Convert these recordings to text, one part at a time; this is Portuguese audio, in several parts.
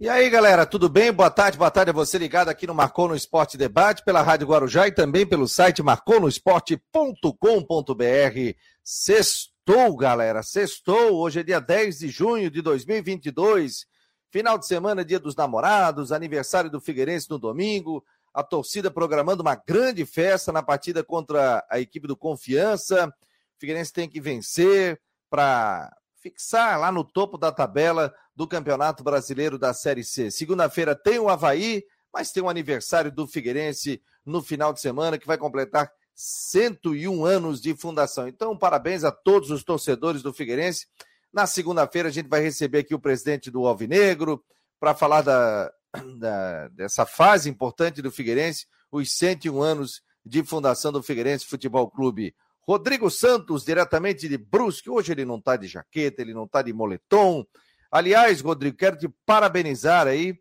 E aí, galera, tudo bem? Boa tarde, boa tarde a você ligado aqui no Marcou no Esporte Debate, pela Rádio Guarujá e também pelo site marconosport.com.br. Sextou, galera, sextou. Hoje é dia 10 de junho de 2022. Final de semana, dia dos namorados, aniversário do Figueirense no domingo. A torcida programando uma grande festa na partida contra a equipe do Confiança. O Figueirense tem que vencer para fixar lá no topo da tabela do Campeonato Brasileiro da Série C. Segunda-feira tem o Havaí, mas tem o aniversário do Figueirense no final de semana, que vai completar 101 anos de fundação. Então, parabéns a todos os torcedores do Figueirense. Na segunda-feira, a gente vai receber aqui o presidente do Alvinegro para falar da, da, dessa fase importante do Figueirense, os 101 anos de fundação do Figueirense Futebol Clube. Rodrigo Santos, diretamente de Brusque. Hoje ele não está de jaqueta, ele não está de moletom, Aliás, Rodrigo, quero te parabenizar aí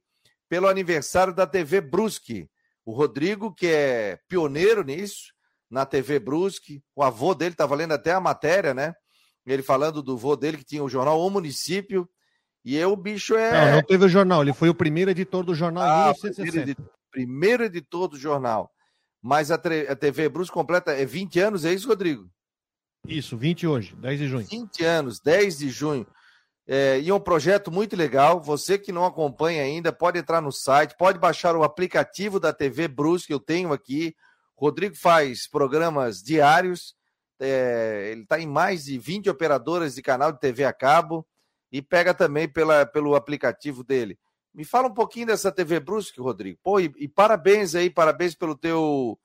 pelo aniversário da TV Brusque. O Rodrigo, que é pioneiro nisso, na TV Brusque, o avô dele estava lendo até a matéria, né? Ele falando do avô dele que tinha o jornal O Município. E eu, o bicho é. Não, não teve o jornal, ele foi o primeiro editor do jornal ah, em 1960. Primeiro editor, primeiro editor do jornal. Mas a, a TV Brusque completa é 20 anos, é isso, Rodrigo? Isso, 20 hoje, 10 de junho. 20 anos, 10 de junho. É, e é um projeto muito legal. Você que não acompanha ainda, pode entrar no site, pode baixar o aplicativo da TV Brusque, eu tenho aqui. Rodrigo faz programas diários, é, ele está em mais de 20 operadoras de canal de TV a cabo e pega também pela, pelo aplicativo dele. Me fala um pouquinho dessa TV Brusque, Rodrigo. Pô, e, e parabéns aí, parabéns pelo teu.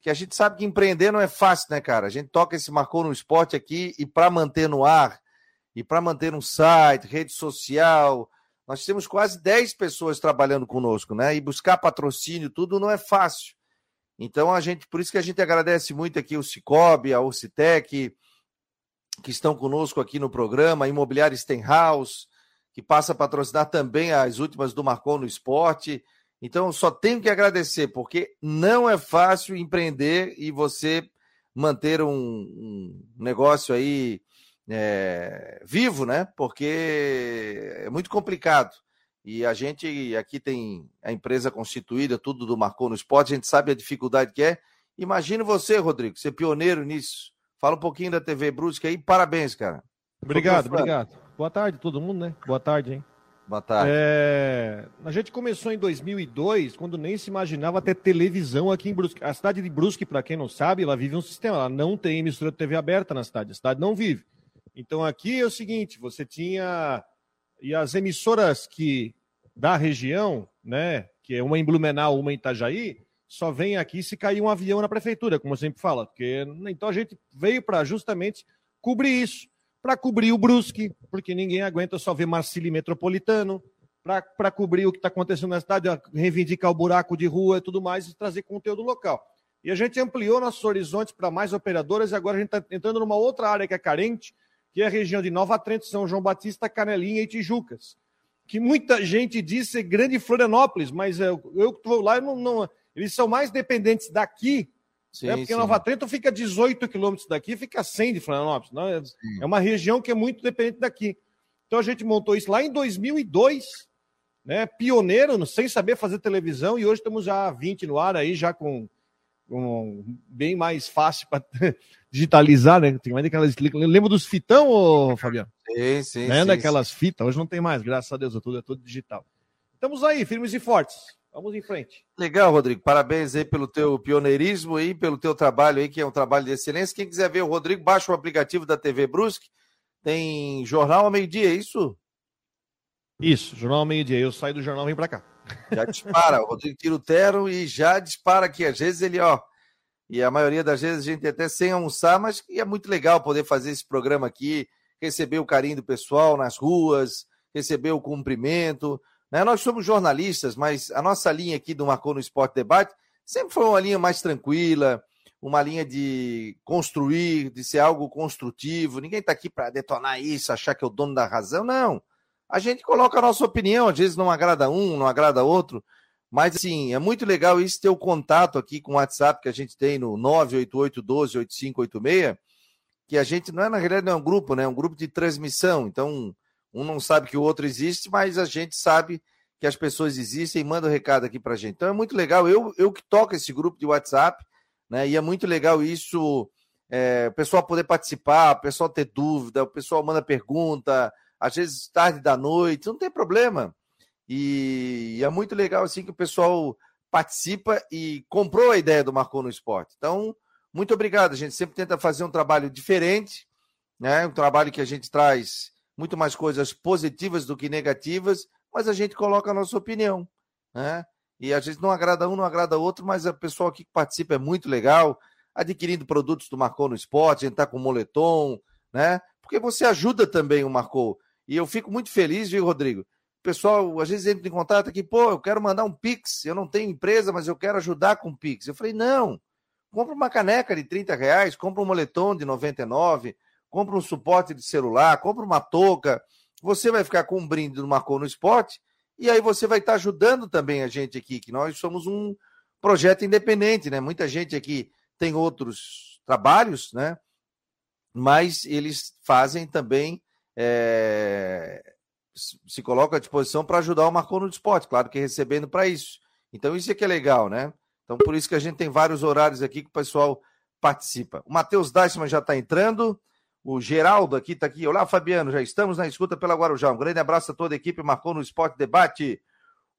Que a gente sabe que empreender não é fácil, né, cara? A gente toca esse marcou no esporte aqui e para manter no ar e para manter um site, rede social. Nós temos quase 10 pessoas trabalhando conosco, né? E buscar patrocínio, tudo não é fácil. Então, a gente, por isso que a gente agradece muito aqui o Cicobi, a Ocitec, que estão conosco aqui no programa, a Imobiliária Stenhouse, que passa a patrocinar também as últimas do Marcon no Esporte. Então, só tenho que agradecer, porque não é fácil empreender e você manter um, um negócio aí é, vivo, né? Porque é muito complicado. E a gente aqui tem a empresa constituída, tudo do Marcou no Esporte, a gente sabe a dificuldade que é. Imagina você, Rodrigo, ser pioneiro nisso. Fala um pouquinho da TV Brusque aí, parabéns, cara. Obrigado, obrigado. Boa tarde todo mundo, né? Boa tarde, hein? Boa tarde. É... A gente começou em 2002, quando nem se imaginava ter televisão aqui em Brusque. A cidade de Brusque, para quem não sabe, ela vive um sistema, ela não tem emissora de TV aberta na cidade, a cidade não vive. Então aqui é o seguinte, você tinha e as emissoras que da região, né, que é uma em Blumenau, uma em Itajaí, só vem aqui se cair um avião na prefeitura, como eu sempre falo, porque então a gente veio para justamente cobrir isso, para cobrir o Brusque, porque ninguém aguenta só ver Marcili Metropolitano, para cobrir o que está acontecendo na cidade, reivindicar o buraco de rua e tudo mais, e trazer conteúdo local. E a gente ampliou nossos horizontes para mais operadoras e agora a gente está entrando numa outra área que é carente, que é a região de Nova Trento, São João Batista, Canelinha e Tijucas. Que muita gente diz ser grande Florianópolis, mas eu, eu estou lá, não, não, eles são mais dependentes daqui, sim, né? porque sim. Nova Trento fica 18 quilômetros daqui, fica 100 de Florianópolis. Não? É, é uma região que é muito dependente daqui. Então a gente montou isso lá em 2002, né? pioneiro, sem saber fazer televisão, e hoje estamos já 20 no ar aí, já com um, bem mais fácil para digitalizar, né? Tem mais daquelas. Lembra dos fitão, ô, Fabiano? Sim, sim. Né? Sim, Daquelas sim. fitas, hoje não tem mais, graças a Deus, é tudo, é tudo digital. Estamos aí, firmes e fortes. Vamos em frente. Legal, Rodrigo. Parabéns aí pelo teu pioneirismo e pelo teu trabalho aí, que é um trabalho de excelência. Quem quiser ver o Rodrigo, baixa o aplicativo da TV Brusque. Tem jornal ao meio-dia, é isso? Isso, jornal ao meio-dia. Eu saio do jornal e venho para cá. Já dispara, o Rodrigo tira o terno e já dispara aqui. Às vezes ele, ó, e a maioria das vezes a gente até sem almoçar, mas é muito legal poder fazer esse programa aqui, receber o carinho do pessoal nas ruas, receber o cumprimento. Né? Nós somos jornalistas, mas a nossa linha aqui do Marcou no Esporte Debate sempre foi uma linha mais tranquila, uma linha de construir, de ser algo construtivo. Ninguém está aqui para detonar isso, achar que é o dono da razão. Não a gente coloca a nossa opinião, às vezes não agrada um, não agrada outro, mas assim, é muito legal isso ter o contato aqui com o WhatsApp que a gente tem no 988128586, que a gente não é na realidade não é um grupo, né? É um grupo de transmissão. Então, um não sabe que o outro existe, mas a gente sabe que as pessoas existem e mandam um recado aqui para gente. Então é muito legal. Eu, eu que toco esse grupo de WhatsApp, né? E é muito legal isso, é, o pessoal poder participar, o pessoal ter dúvida, o pessoal manda pergunta, às vezes tarde da noite, não tem problema. E, é muito legal assim que o pessoal participa e comprou a ideia do Marcou no Esporte. Então, muito obrigado. A gente sempre tenta fazer um trabalho diferente, né? Um trabalho que a gente traz muito mais coisas positivas do que negativas mas a gente coloca a nossa opinião, né? E a gente não agrada um, não agrada outro, mas o pessoal aqui que participa é muito legal, adquirindo produtos do Marcou no Esporte, a gente tá com moletom, né? Porque você ajuda também o Marcou. E eu fico muito feliz, viu, Rodrigo? O pessoal às vezes entra em contato aqui, pô, eu quero mandar um Pix, eu não tenho empresa, mas eu quero ajudar com Pix. Eu falei, não, compra uma caneca de 30 reais, compra um moletom de 99, compra um suporte de celular, compra uma touca, você vai ficar com um brinde do Marcou no Esporte e aí você vai estar ajudando também a gente aqui, que nós somos um projeto independente, né? Muita gente aqui tem outros trabalhos, né? Mas eles fazem também, é... se colocam à disposição para ajudar o Marcou no Esporte, claro que recebendo para isso. Então isso é que é legal, né? Então por isso que a gente tem vários horários aqui que o pessoal participa. O Matheus Deichmann já está entrando. O Geraldo aqui está aqui. Olá, Fabiano. Já estamos na escuta pela Guarujá. Um grande abraço a toda a equipe. Marcou no Esporte Debate.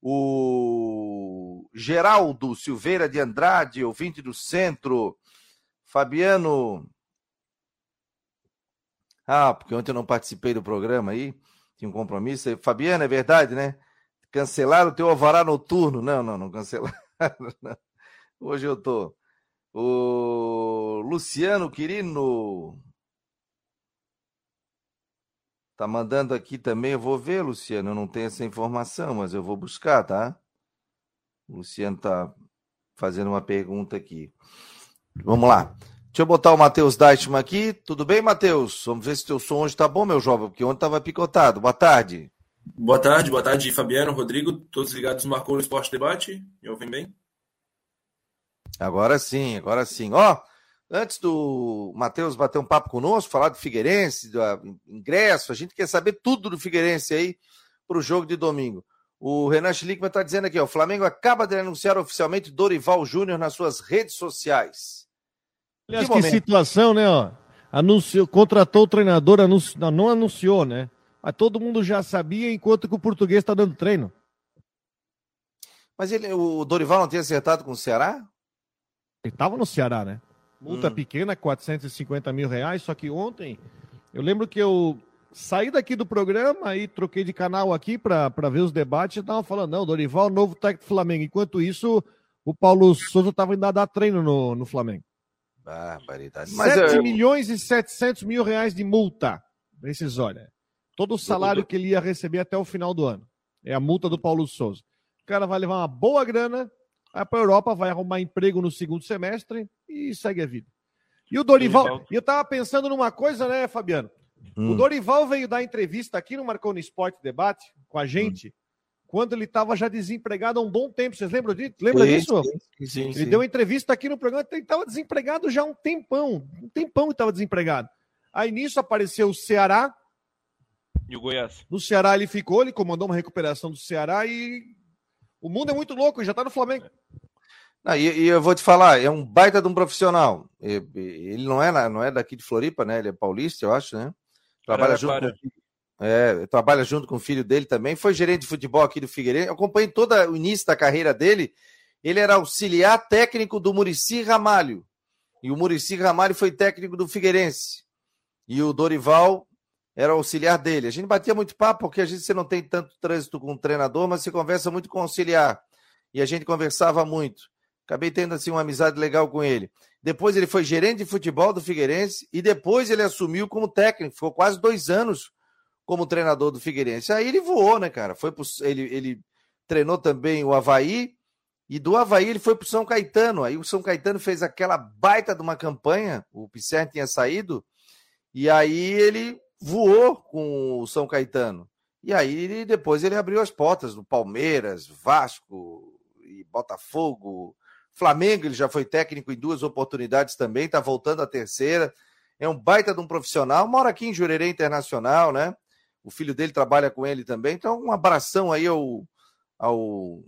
O Geraldo Silveira de Andrade, ouvinte do centro. Fabiano. Ah, porque ontem eu não participei do programa aí. Tinha um compromisso. Fabiano, é verdade, né? Cancelaram o teu alvará noturno. Não, não, não cancelaram. Hoje eu tô. O Luciano Quirino. Tá mandando aqui também, eu vou ver, Luciano, eu não tenho essa informação, mas eu vou buscar, tá? O Luciano tá fazendo uma pergunta aqui. Vamos lá. Deixa eu botar o Matheus Deichmann aqui. Tudo bem, Matheus? Vamos ver se teu som hoje tá bom, meu jovem, porque ontem tava picotado. Boa tarde. Boa tarde, boa tarde, Fabiano, Rodrigo, todos ligados no Marcou no Esporte Debate. Me ouvem bem? Agora sim, agora sim. Ó, Antes do Matheus bater um papo conosco, falar do Figueirense, do ingresso, a gente quer saber tudo do Figueirense aí para o jogo de domingo. O Renan Schlickman está dizendo aqui, ó, o Flamengo acaba de anunciar oficialmente Dorival Júnior nas suas redes sociais. Aliás, que, que situação, né? Ó? Anunciou, contratou o treinador, anunci... não, não anunciou, né? Mas todo mundo já sabia, enquanto que o português está dando treino. Mas ele, o Dorival não tinha acertado com o Ceará? Ele estava no Ceará, né? Multa hum. pequena, 450 mil reais. Só que ontem, eu lembro que eu saí daqui do programa e troquei de canal aqui para ver os debates. E tava falando, não, Dorival, novo técnico do Flamengo. Enquanto isso, o Paulo Souza estava indo dar treino no, no Flamengo. Barbaridade. Mas 7 eu... milhões e 700 mil reais de multa. Esses, olha, todo o salário que ele ia receber até o final do ano. É a multa do Paulo Souza. O cara vai levar uma boa grana vai para a Europa, vai arrumar emprego no segundo semestre e segue a vida. E o Dorival, e eu estava pensando numa coisa, né, Fabiano? Hum. O Dorival veio dar entrevista aqui no Marconi Esporte Debate com a gente, hum. Quando ele estava já desempregado há um bom tempo. Vocês lembram disso? Lembra sim, disso? Sim, sim, ele deu entrevista aqui no programa, ele estava desempregado já há um tempão, um tempão que estava desempregado. Aí nisso apareceu o Ceará. E o Goiás. No Ceará ele ficou, ele comandou uma recuperação do Ceará e o mundo é muito louco, já está no Flamengo. Não, e, e, eu vou te falar, é um baita de um profissional. Ele não é, não é daqui de Floripa, né? Ele é paulista, eu acho, né? Trabalha junto, com, é, trabalha junto com o filho dele também. Foi gerente de futebol aqui do Figueirense. Acompanhei todo o início da carreira dele. Ele era auxiliar técnico do Murici Ramalho. E o Murici Ramalho foi técnico do Figueirense. E o Dorival era auxiliar dele. A gente batia muito papo, porque a gente você não tem tanto trânsito com o treinador, mas você conversa muito com o auxiliar. E a gente conversava muito. Acabei tendo assim uma amizade legal com ele. Depois ele foi gerente de futebol do Figueirense e depois ele assumiu como técnico. Ficou quase dois anos como treinador do Figueirense. Aí ele voou, né, cara? Foi pro, ele, ele treinou também o Havaí e do Havaí ele foi para o São Caetano. Aí o São Caetano fez aquela baita de uma campanha. O Pisser tinha saído e aí ele voou com o São Caetano. E aí depois ele abriu as portas do Palmeiras, Vasco e Botafogo, Flamengo, ele já foi técnico em duas oportunidades também, está voltando a terceira. É um baita de um profissional, mora aqui em Jurerê Internacional, né? O filho dele trabalha com ele também. Então, um abração aí ao, ao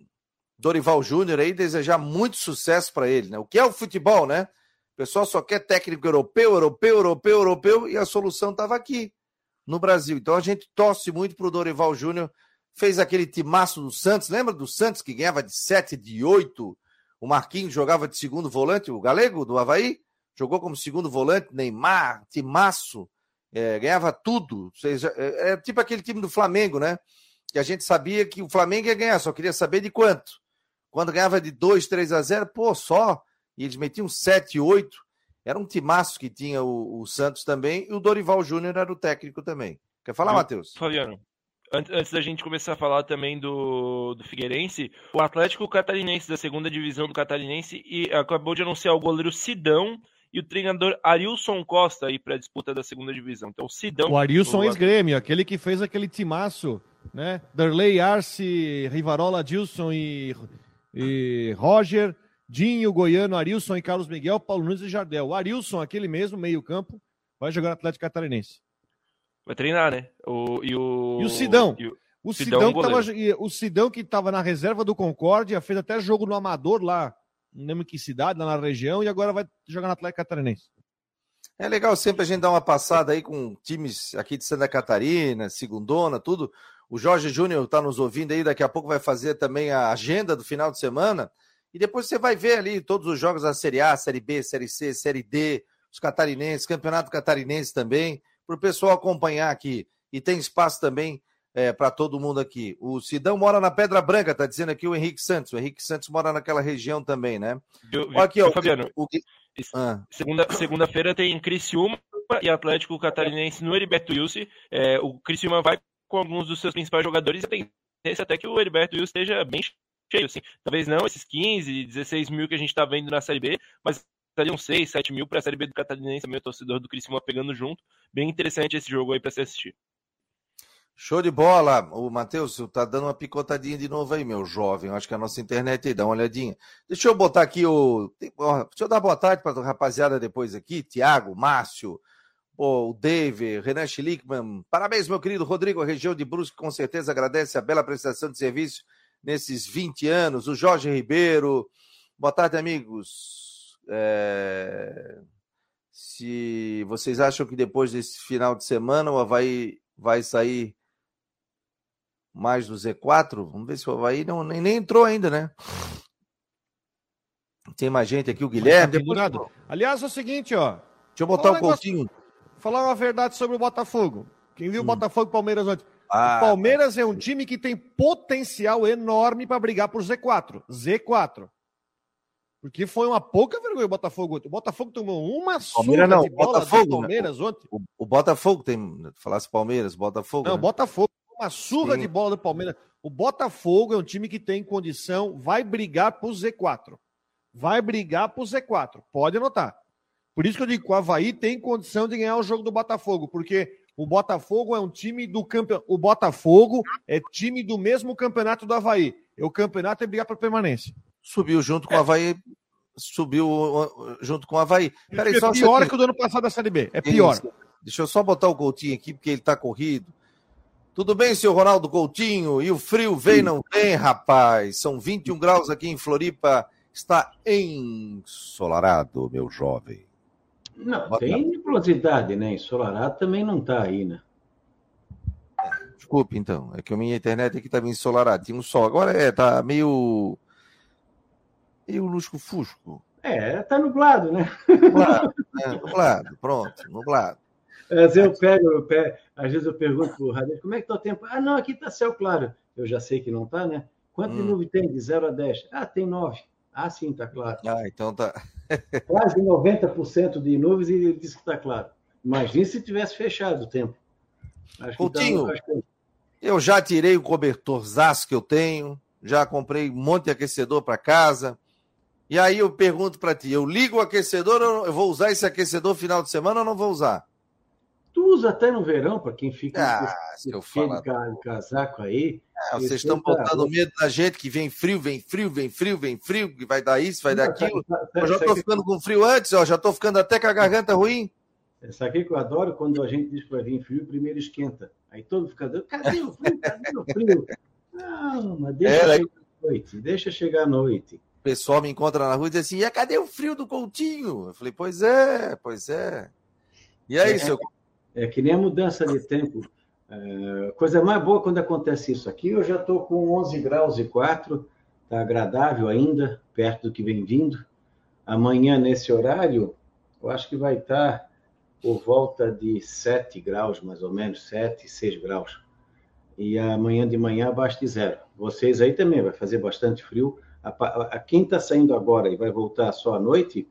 Dorival Júnior aí, desejar muito sucesso para ele, né? O que é o futebol, né? O pessoal só quer técnico europeu, europeu, europeu, europeu, e a solução estava aqui, no Brasil. Então a gente torce muito para o Dorival Júnior. Fez aquele timaço do Santos, lembra do Santos que ganhava de 7, de 8? O Marquinhos jogava de segundo volante, o Galego do Havaí, jogou como segundo volante, Neymar, timaço, é, ganhava tudo. Seja, é, é tipo aquele time do Flamengo, né? Que a gente sabia que o Flamengo ia ganhar, só queria saber de quanto. Quando ganhava de 2, 3 a 0, pô, só e eles metiam 7, 8. Era um timaço que tinha o, o Santos também, e o Dorival Júnior era o técnico também. Quer falar, Matheus? Fabiano, antes da gente começar a falar também do, do Figueirense, o Atlético Catarinense da segunda divisão do Catarinense e acabou de anunciar o goleiro Sidão e o treinador Arilson Costa aí para a disputa da segunda divisão. Então, o Sidão. O Arilson ex-grêmio, aquele que fez aquele timaço, né? Darley, Arce, Rivarola, Dilson e, e Roger Dinho, Goiano, Arilson e Carlos Miguel, Paulo Nunes e Jardel. O Arilson, aquele mesmo meio-campo, vai jogar no Atlético Catarinense. Vai treinar, né? O, e, o, e o Sidão. E o, o Sidão, Sidão que tava, o Sidão que estava na reserva do Concórdia, fez até jogo no Amador lá, não lembro que cidade, lá na região, e agora vai jogar no Atlético Catarinense. É legal sempre a gente dar uma passada aí com times aqui de Santa Catarina, Segundona, tudo. O Jorge Júnior está nos ouvindo aí, daqui a pouco vai fazer também a agenda do final de semana. E depois você vai ver ali todos os jogos da Série A, Série B, Série C, Série D, os catarinenses, Campeonato Catarinense também, para o pessoal acompanhar aqui. E tem espaço também é, para todo mundo aqui. O Sidão mora na Pedra Branca, tá dizendo aqui o Henrique Santos. O Henrique Santos mora naquela região também, né? Eu, eu, aqui, ó, Fabiano, o, ah. segunda, segunda-feira tem Criciúma e Atlético Catarinense no Heriberto Wilson. É, o Criciúma vai com alguns dos seus principais jogadores e tem até que o Heriberto Wilson esteja bem cheio, assim. Talvez não esses 15, 16 mil que a gente está vendo na Série B, mas uns 6, 7 mil para a Série B do Catarinense, também o torcedor do Criciúma pegando junto. Bem interessante esse jogo aí para se assistir. Show de bola. O Matheus tá dando uma picotadinha de novo aí, meu jovem. Acho que a nossa internet aí, dá uma olhadinha. Deixa eu botar aqui o. Deixa eu dar boa tarde para a rapaziada depois aqui. Tiago, Márcio, o Dave, Renan Schlickman. Parabéns, meu querido Rodrigo. A região de Brusque com certeza agradece a bela prestação de serviço nesses 20 anos. O Jorge Ribeiro. Boa tarde, amigos. É... Se vocês acham que depois desse final de semana o Havaí vai sair mais do Z4, vamos ver se o Havaí não, nem, nem entrou ainda, né? Tem mais gente aqui, o Guilherme. Tá depois... Aliás, é o seguinte, ó. Deixa eu botar o um Coutinho. Falar uma verdade sobre o Botafogo. Quem viu o hum. Botafogo e Palmeiras ontem? Ah, o Palmeiras é um time que tem potencial enorme para brigar por Z4. Z4. Porque foi uma pouca vergonha o Botafogo ontem. O Botafogo tomou uma surra não, de bola Botafogo, né? Palmeiras né? ontem. O, o, Botafogo tem. Falasse Palmeiras, Botafogo. Não, né? Botafogo. Uma surra Sim. de bola do Palmeiras. O Botafogo é um time que tem condição, vai brigar pro Z4. Vai brigar pro Z4. Pode anotar. Por isso que eu digo que o Havaí tem condição de ganhar o jogo do Botafogo, porque o Botafogo é um time do campeonato. O Botafogo é time do mesmo campeonato do Havaí. E o campeonato é brigar para permanência. Subiu junto com o Havaí. Subiu junto com o Havaí. Peraí, é pior que o do ano passado da Série B. É pior. Isso. Deixa eu só botar o Coutinho aqui, porque ele está corrido. Tudo bem, senhor Ronaldo Coutinho? E o frio vem, não vem, rapaz? São 21 graus aqui em Floripa. Está ensolarado, meu jovem. Não, tem nebulosidade, né? Ensolarado também não está aí, né? Desculpe, então. É que a minha internet aqui estava ensolarada. Tinha um sol. Agora é, tá meio. meio lusco-fusco. É, tá nublado, né? Nublado, né? nublado, pronto, nublado. Às vezes eu pego, eu pego, às vezes eu pergunto pro Radar, como é que tá o tempo? Ah, não, aqui tá céu claro. Eu já sei que não tá, né? Quanto hum. de nuvem tem? De 0 a 10? Ah, tem 9. Ah, sim, tá claro. Ah, então tá. Quase 90% de nuvens e ele disse que está claro. Imagina se tivesse fechado o tempo. Acho Coutinho, tá, eu já tirei o cobertorzaço que eu tenho, já comprei um monte de aquecedor para casa. E aí eu pergunto para ti, eu ligo o aquecedor, eu vou usar esse aquecedor final de semana ou não vou usar? Tu usa até no verão, para quem fica ah, se eu falar... de casaco aí. É, vocês estão botando medo da gente que vem frio, vem frio, vem frio, vem frio, que vai dar isso, vai dar aquilo. Eu já estou ficando com frio antes, ó, já estou ficando até com a garganta ruim. Sabe aqui que eu adoro quando a gente diz que vai vir frio, primeiro esquenta. Aí todo mundo fica, cadê o frio? Cadê o frio? Calma, deixa é, chegar a noite, deixa chegar a noite. O pessoal me encontra na rua e diz assim: e cadê o frio do Coutinho? Eu falei: pois é, pois é. E aí, é, seu. É que nem a mudança de tempo. É, coisa mais boa quando acontece isso aqui. Eu já estou com 11 graus e 4, está agradável ainda, perto do que vem vindo. Amanhã, nesse horário, eu acho que vai estar tá por volta de 7 graus, mais ou menos, 7, 6 graus. E amanhã de manhã abaixo de zero. Vocês aí também vai fazer bastante frio. A, a, quem está saindo agora e vai voltar só à noite,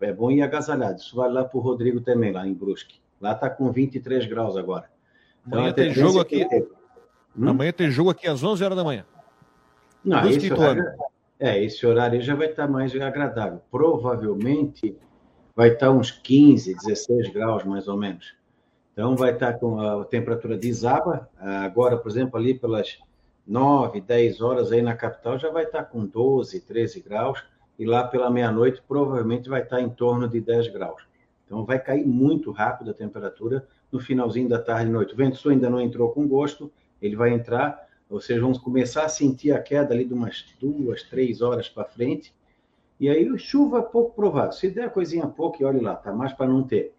é bom ir agasalhado. Isso vai lá para o Rodrigo também, lá em Brusque. Lá está com 23 graus agora. Então, amanhã tem jogo aqui. Hum? Amanhã tem jogo aqui às 11 horas da manhã. Não, esse horário, é, esse horário já vai estar tá mais agradável. Provavelmente vai estar tá uns 15, 16 graus, mais ou menos. Então, vai estar tá com a temperatura desaba. Agora, por exemplo, ali pelas 9, 10 horas aí na capital, já vai estar com 12, 13 graus. E lá pela meia-noite, provavelmente vai estar em torno de 10 graus. Então, vai cair muito rápido a temperatura no finalzinho da tarde e noite. O vento sul ainda não entrou com gosto, ele vai entrar, ou seja, vamos começar a sentir a queda ali de umas duas, três horas para frente. E aí, chuva pouco provável. Se der coisinha pouco, e olhe lá, tá mais para não ter.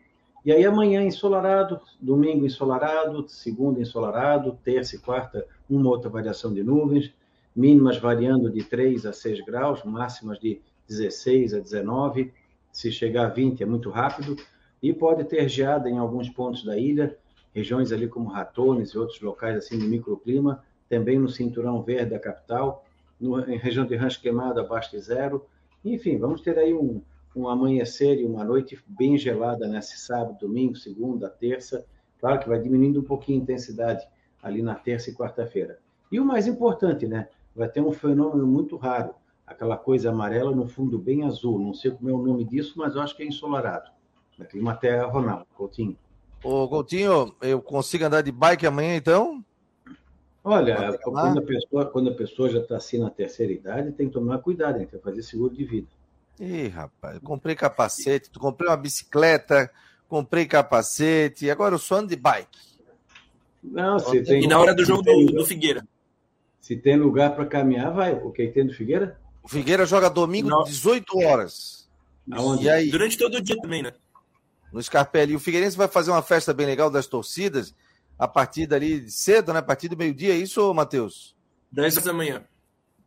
E aí, amanhã ensolarado, domingo ensolarado, segunda ensolarado, terça e quarta, uma outra variação de nuvens, mínimas variando de 3 a 6 graus, máximas de 16 a 19 se chegar a 20 é muito rápido, e pode ter geada em alguns pontos da ilha, regiões ali como Ratones e outros locais assim de microclima, também no cinturão verde da capital, no, em região de Rancho Queimado abaixo de zero. Enfim, vamos ter aí um, um amanhecer e uma noite bem gelada nesse sábado, domingo, segunda, terça. Claro que vai diminuindo um pouquinho a intensidade ali na terça e quarta-feira. E o mais importante, né? Vai ter um fenômeno muito raro aquela coisa amarela no fundo bem azul. Não sei como é o nome disso, mas eu acho que é ensolarado. Na Climaterra Ronaldo, Coutinho. Ô, Coutinho, eu consigo andar de bike amanhã, então? Olha, quando a, pessoa, quando a pessoa já está assim na terceira idade, tem que tomar cuidado, tem que fazer seguro de vida. Ih, rapaz, eu comprei capacete, comprei uma bicicleta, comprei capacete, agora eu sou ando de bike. Não, se tem... E na hora do jogo do, do Figueira? Se tem lugar para caminhar, vai. O que tem do Figueira? O Figueira joga domingo, Não. 18 horas. Aonde? E aí? Durante todo o dia também, né? No Scarpelli. E o Figueirense vai fazer uma festa bem legal das torcidas a partir dali cedo, né? A partir do meio-dia, é isso, Matheus? 10 horas da manhã.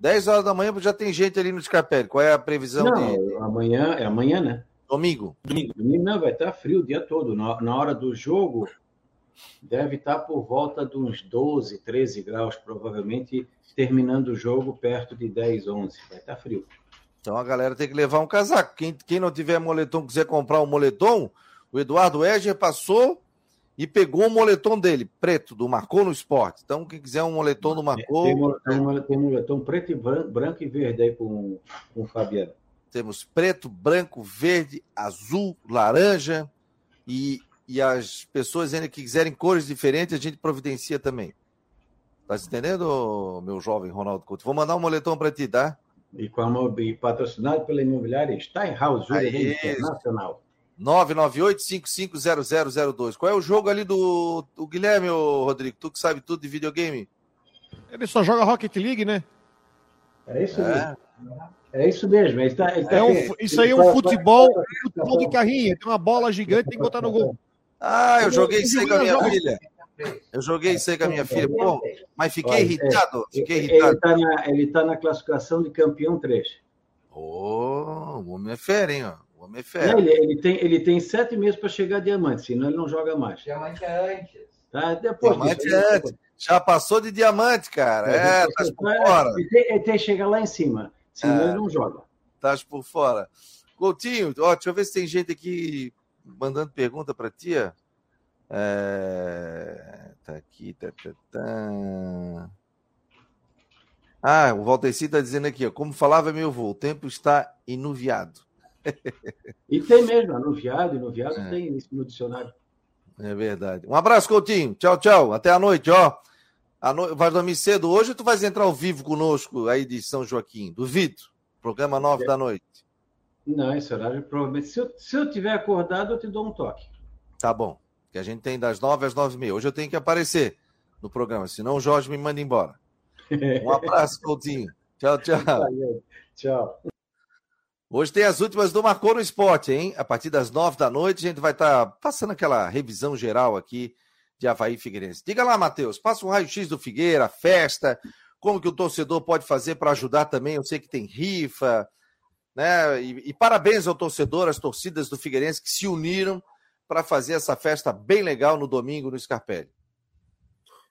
10 horas da manhã já tem gente ali no Scarpelli. Qual é a previsão não, de... amanhã é amanhã, né? Domingo. Domingo. Domingo não, vai estar frio o dia todo. Na, na hora do jogo, deve estar por volta de uns 12, 13 graus, provavelmente terminando o jogo perto de 10, 11. Vai estar frio. Então a galera tem que levar um casaco. Quem, quem não tiver moletom, quiser comprar um moletom, o Eduardo Eger passou e pegou o moletom dele, preto, do Marcou no Esporte. Então, quem quiser um moletom do Marcou. Tem, moletom, tem moletom preto e branco, branco e verde aí com, com o Fabiano. Temos preto, branco, verde, azul, laranja e e as pessoas ainda que quiserem cores diferentes, a gente providencia também. Tá entendendo, meu jovem Ronaldo Couto? Vou mandar um moletom para ti, tá? E, com a, e patrocinado pela imobiliária Steinhaus, Júlia Internacional. 998-550002. Qual é o jogo ali do, do Guilherme, Rodrigo? Tu que sabe tudo de videogame? Ele só joga Rocket League, né? É isso é. mesmo. É isso mesmo. Ele tá, ele tá é um, isso aí é um futebol, futebol de carrinha. Tem uma bola gigante, tem que botar no gol. Ah, eu joguei isso aí com a minha filha. Eu joguei isso aí com a minha filha. Pô, mas fiquei irritado. Fiquei irritado. Ele está na, na, classificação de campeão 3. Ô, oh, o homem é fera, hein? O homem é fera. Ele, ele, tem, ele tem sete meses para chegar a diamante, senão ele não joga mais. Diamante é antes. Tá? Depois diamante disso, é antes. Já passou de diamante, cara. É, é tá por fora. Ele tem, ele tem que chegar lá em cima, senão é, ele não joga. Tá por fora. Coutinho, ó, deixa eu ver se tem gente aqui mandando pergunta para tia. É... Tá aqui, tá, tá, tá. Ah, o Valteci está dizendo aqui, ó, como falava meu avô, o tempo está inuviado. e tem mesmo, anuviado, inuviado é. tem isso no dicionário. É verdade. Um abraço, Coutinho. Tchau, tchau. Até a noite, ó. A no... Vai dormir cedo hoje ou tu vais entrar ao vivo conosco aí de São Joaquim? Duvido. Programa 9 é. da noite. Não, esse horário provavelmente. Se eu, se eu tiver acordado, eu te dou um toque. Tá bom. Que a gente tem das nove às nove e meia. Hoje eu tenho que aparecer no programa, senão o Jorge me manda embora. Um abraço, Coutinho. Tchau, tchau. Tchau. Hoje tem as últimas do Marcou no Esporte, hein? A partir das nove da noite, a gente vai estar tá passando aquela revisão geral aqui de Havaí Figueirense. Diga lá, Matheus, passa um raio-x do Figueira, festa, como que o torcedor pode fazer para ajudar também? Eu sei que tem rifa, né? E, e, parabéns ao torcedor, às torcidas do Figueirense que se uniram para fazer essa festa bem legal no domingo no Scarpelli.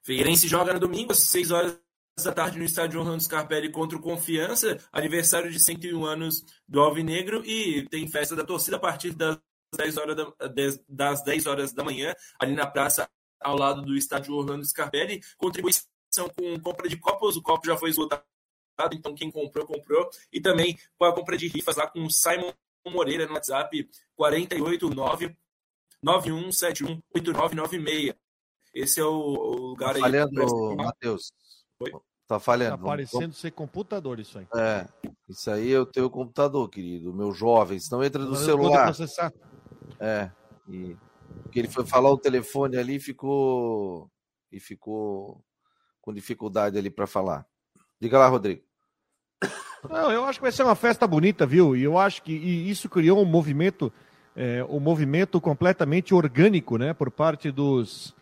Figueirense joga no domingo às 6 horas da tarde no estádio Orlando Scarpelli contra o Confiança, aniversário de 101 anos do Alvinegro e tem festa da torcida a partir das 10 horas da, das 10 horas da manhã, ali na praça ao lado do estádio Orlando Scarpelli, contribuição com compra de copos, o copo já foi esgotado, então quem comprou, comprou, e também com a compra de rifas lá com o Simon Moreira no WhatsApp 489 9171 8996. Esse é o, o lugar tá aí. Falhando, Matheus. Tá falhando. Tá parecendo ser computador isso aí. É, isso aí é o teu computador, querido, meu jovem. Senão entra no celular. É, e porque ele foi falar o telefone ali e ficou e ficou com dificuldade ali para falar. Diga lá, Rodrigo. Não, eu acho que vai ser uma festa bonita, viu? E eu acho que isso criou um movimento, é, um movimento completamente orgânico, né, por parte dos,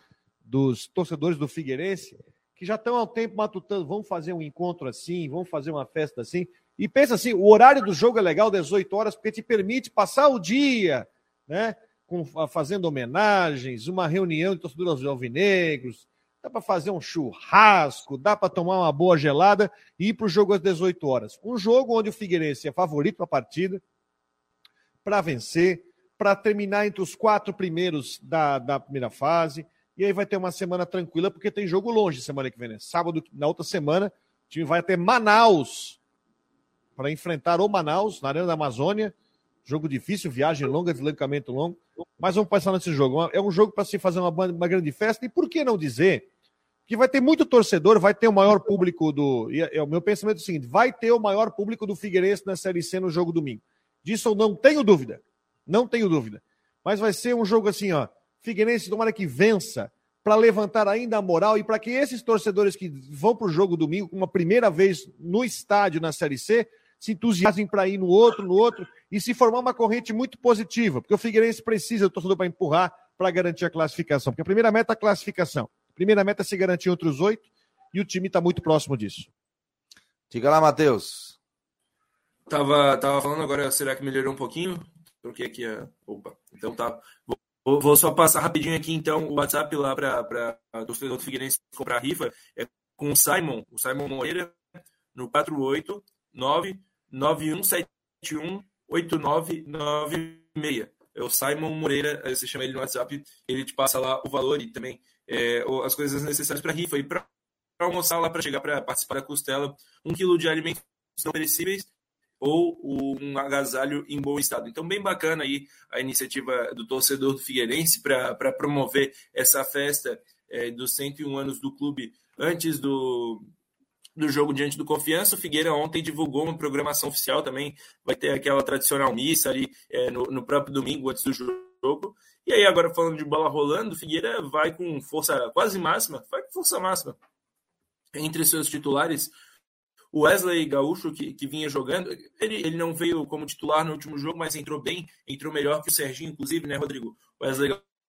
dos torcedores do Figueirense que já estão há um tempo matutando, vamos fazer um encontro assim, vamos fazer uma festa assim. E pensa assim, o horário do jogo é legal, 18 horas, porque te permite passar o dia, né? Com, fazendo homenagens, uma reunião de torcedores alvinegros, dá para fazer um churrasco, dá para tomar uma boa gelada e ir para o jogo às 18 horas. Um jogo onde o Figueirense é favorito para a partida, para vencer, para terminar entre os quatro primeiros da, da primeira fase, e aí vai ter uma semana tranquila, porque tem jogo longe semana que vem, né? Sábado, na outra semana, o time vai até Manaus para enfrentar o Manaus, na Arena da Amazônia. Jogo difícil, viagem longa, deslocamento longo. Mas vamos passar nesse jogo. É um jogo para se fazer uma, uma grande festa. E por que não dizer que vai ter muito torcedor, vai ter o maior público do. E é, o meu pensamento é o seguinte: vai ter o maior público do Figueirense na Série C no jogo domingo. Disso eu não tenho dúvida. Não tenho dúvida. Mas vai ser um jogo assim, ó. Figueirense, tomara que vença, para levantar ainda a moral e para que esses torcedores que vão para o jogo domingo, uma primeira vez no estádio na Série C, se entusiasmem para ir no outro, no outro, e se formar uma corrente muito positiva, porque o Figueirense precisa do torcedor para empurrar para garantir a classificação. Porque a primeira meta é a classificação. Primeira meta é se garantir entre os oito, e o time está muito próximo disso. Diga lá, Matheus. Tava, tava falando agora, será que melhorou um pouquinho? Troquei aqui a. Opa, então tá. Vou Vou, só passar rapidinho aqui, então, o WhatsApp lá para do Figueirense comprar a rifa. É com o Simon, o Simon Moreira, no 489-9171-8996. É o Simon Moreira, você chama ele no WhatsApp, ele te passa lá o valor e também é, as coisas necessárias para rifa. E para almoçar lá, para chegar para participar da costela, um quilo de alimentos não perecíveis ou um agasalho em bom estado. Então, bem bacana aí a iniciativa do torcedor do Figueirense para promover essa festa é, dos 101 anos do clube antes do, do jogo diante do Confiança. O Figueira ontem divulgou uma programação oficial também, vai ter aquela tradicional missa ali é, no, no próprio domingo antes do jogo. E aí, agora falando de bola rolando, Figueira vai com força quase máxima, vai com força máxima entre seus titulares o Wesley Gaúcho, que, que vinha jogando, ele, ele não veio como titular no último jogo, mas entrou bem, entrou melhor que o Serginho, inclusive, né, Rodrigo? O Wesley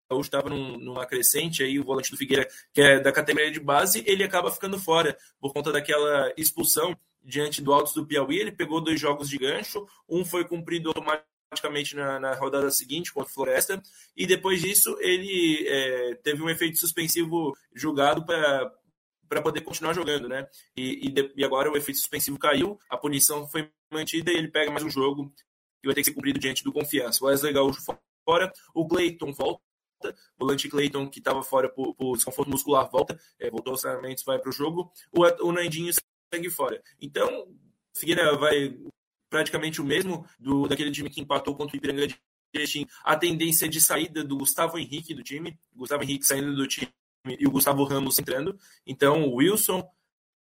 Gaúcho estava num, numa crescente, aí o volante do Figueira, que é da categoria de base, ele acaba ficando fora por conta daquela expulsão diante do Altos do Piauí. Ele pegou dois jogos de gancho, um foi cumprido automaticamente na, na rodada seguinte contra o Floresta, e depois disso ele é, teve um efeito suspensivo julgado para para poder continuar jogando, né? E, e, e, agora o efeito suspensivo caiu, a punição foi mantida e ele pega mais um jogo que vai ter que ser cumprido diante do confiança. O Wesley Gaúcho fora, o Clayton volta, o Lante Clayton, que estava fora por, por, desconforto muscular, volta, é, voltou aos treinamentos, vai para o jogo, o, o Nandinho segue fora. Então, Figueira vai praticamente o mesmo do daquele time que empatou contra o Ipiranga de Erechim. A tendência de saída do Gustavo Henrique do time, Gustavo Henrique saindo do time e o Gustavo Ramos entrando. Então, Wilson,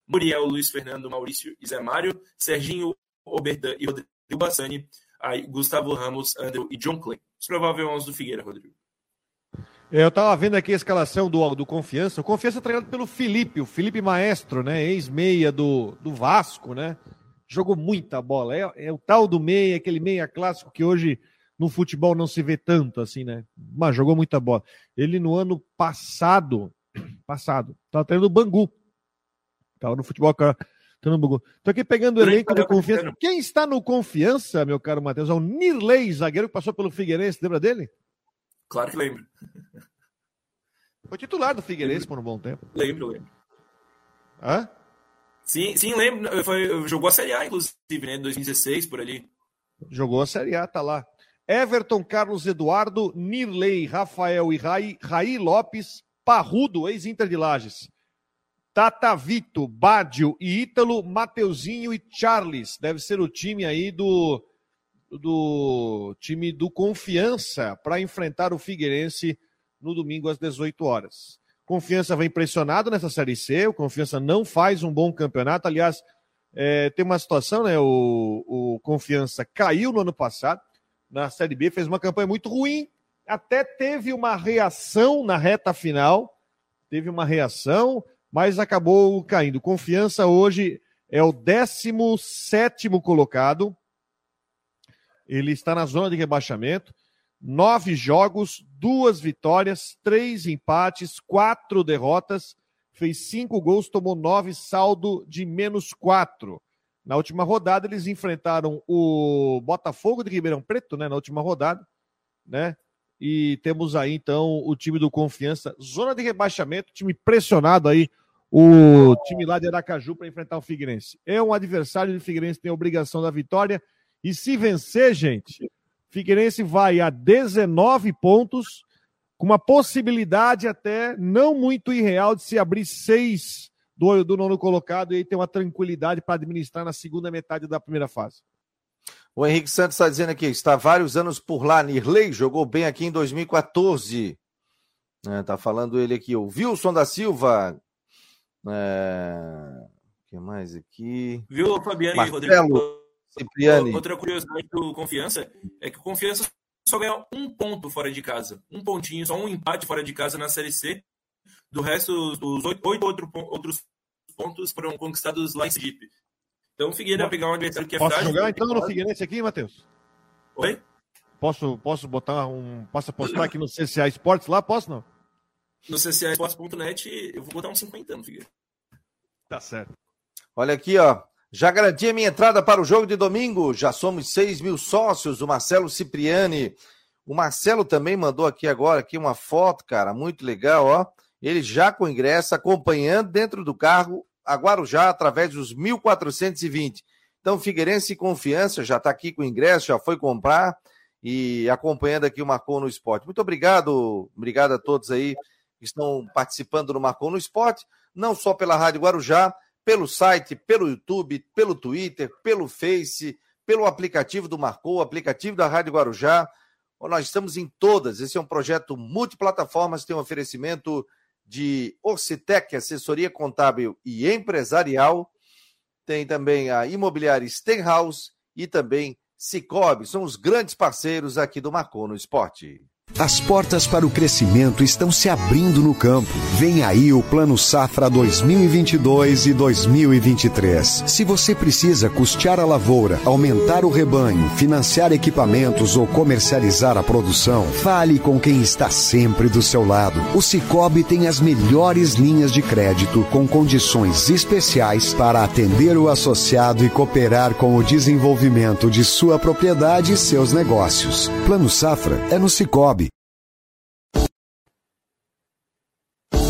Muriel, Luiz Fernando, Maurício e Zé Mário, Serginho, Oberdan e Rodrigo Bassani, aí Gustavo Ramos, Andrew e John Clay. Os prováveis 11 do Figueira, Rodrigo. É, eu tava vendo aqui a escalação do, do Confiança. O Confiança é treinado pelo Felipe, o Felipe Maestro, né? Ex-meia do, do Vasco, né? Jogou muita bola. É, é, o tal do meia, aquele meia clássico que hoje no futebol não se vê tanto, assim, né? Mas jogou muita bola. Ele no ano passado, passado, tava treinando o Bangu. Tava no futebol, cara. Bangu. Tô aqui pegando o elenco do Confiança. Quem está no Confiança, meu caro Matheus, é o Nirley, zagueiro que passou pelo Figueirense, lembra dele? Claro que lembro. Foi titular do Figueirense por um bom tempo. Lembro, lembro. Hã? Sim, sim, lembro. Foi, jogou a Série A, inclusive, né? 2016, por ali. Jogou a Série A, tá lá. Everton, Carlos Eduardo, Nirley, Rafael e Raí, Raí Lopes, Parrudo, ex-Inter de Lages. Tatavito, Bádio e Ítalo, Mateuzinho e Charles. Deve ser o time aí do do time do Confiança para enfrentar o Figueirense no domingo às 18 horas. Confiança vem pressionado nessa Série C, o Confiança não faz um bom campeonato. Aliás, é, tem uma situação, né? O, o Confiança caiu no ano passado na Série B, fez uma campanha muito ruim, até teve uma reação na reta final, teve uma reação, mas acabou caindo. Confiança hoje é o 17 colocado, ele está na zona de rebaixamento. Nove jogos, duas vitórias, três empates, quatro derrotas. Fez cinco gols, tomou nove, saldo de menos quatro. Na última rodada, eles enfrentaram o Botafogo de Ribeirão Preto, né? Na última rodada, né? E temos aí, então, o time do Confiança, zona de rebaixamento, time pressionado aí, o time lá de Aracaju para enfrentar o Figueirense. É um adversário do Figueirense, tem a obrigação da vitória. E se vencer, gente, Figueirense vai a 19 pontos, com uma possibilidade até não muito irreal de se abrir seis do, do nono colocado e aí ter uma tranquilidade para administrar na segunda metade da primeira fase. O Henrique Santos está dizendo aqui, está vários anos por lá, Nirley jogou bem aqui em 2014. É, tá falando ele aqui, o Wilson da Silva. É... O que mais aqui? Viu, Fabiano Marcelo. e Rodrigo? Cipriani. Outra curiosidade do Confiança é que o Confiança só ganhou um ponto fora de casa. Um pontinho, só um empate fora de casa na Série C. Do resto, os oito, oito outro, outros pontos foram conquistados lá em Sergipe. Então o Figueiredo vai pegar um adversário que é Posso frágil. Posso jogar então no Figueirense aqui, Matheus? Oi? Posso, posso botar um. Posso postar aqui no CCA Esportes lá? Posso não? No ccaesportes.net eu vou botar um 50 no Figueiredo. Tá certo. Olha aqui, ó. Já garanti a minha entrada para o jogo de domingo. Já somos 6 mil sócios. O Marcelo Cipriani. O Marcelo também mandou aqui agora aqui uma foto, cara, muito legal, ó. Ele já com ingresso, acompanhando dentro do carro a Guarujá através dos 1420. Então, Figueirense e Confiança já está aqui com ingresso, já foi comprar e acompanhando aqui o Marcou no Esporte. Muito obrigado, obrigado a todos aí que estão participando do Marcou no Esporte, não só pela Rádio Guarujá, pelo site, pelo YouTube, pelo Twitter, pelo Face, pelo aplicativo do Marcou, aplicativo da Rádio Guarujá. Nós estamos em todas. Esse é um projeto multiplataformas, tem um oferecimento de Ocitec, assessoria contábil e empresarial. Tem também a imobiliária Stenhouse e também Cicobi. São os grandes parceiros aqui do Marcou no Esporte. As portas para o crescimento estão se abrindo no campo. Vem aí o Plano Safra 2022 e 2023. Se você precisa custear a lavoura, aumentar o rebanho, financiar equipamentos ou comercializar a produção, fale com quem está sempre do seu lado. O Cicobi tem as melhores linhas de crédito com condições especiais para atender o associado e cooperar com o desenvolvimento de sua propriedade e seus negócios. Plano Safra é no Cicobi.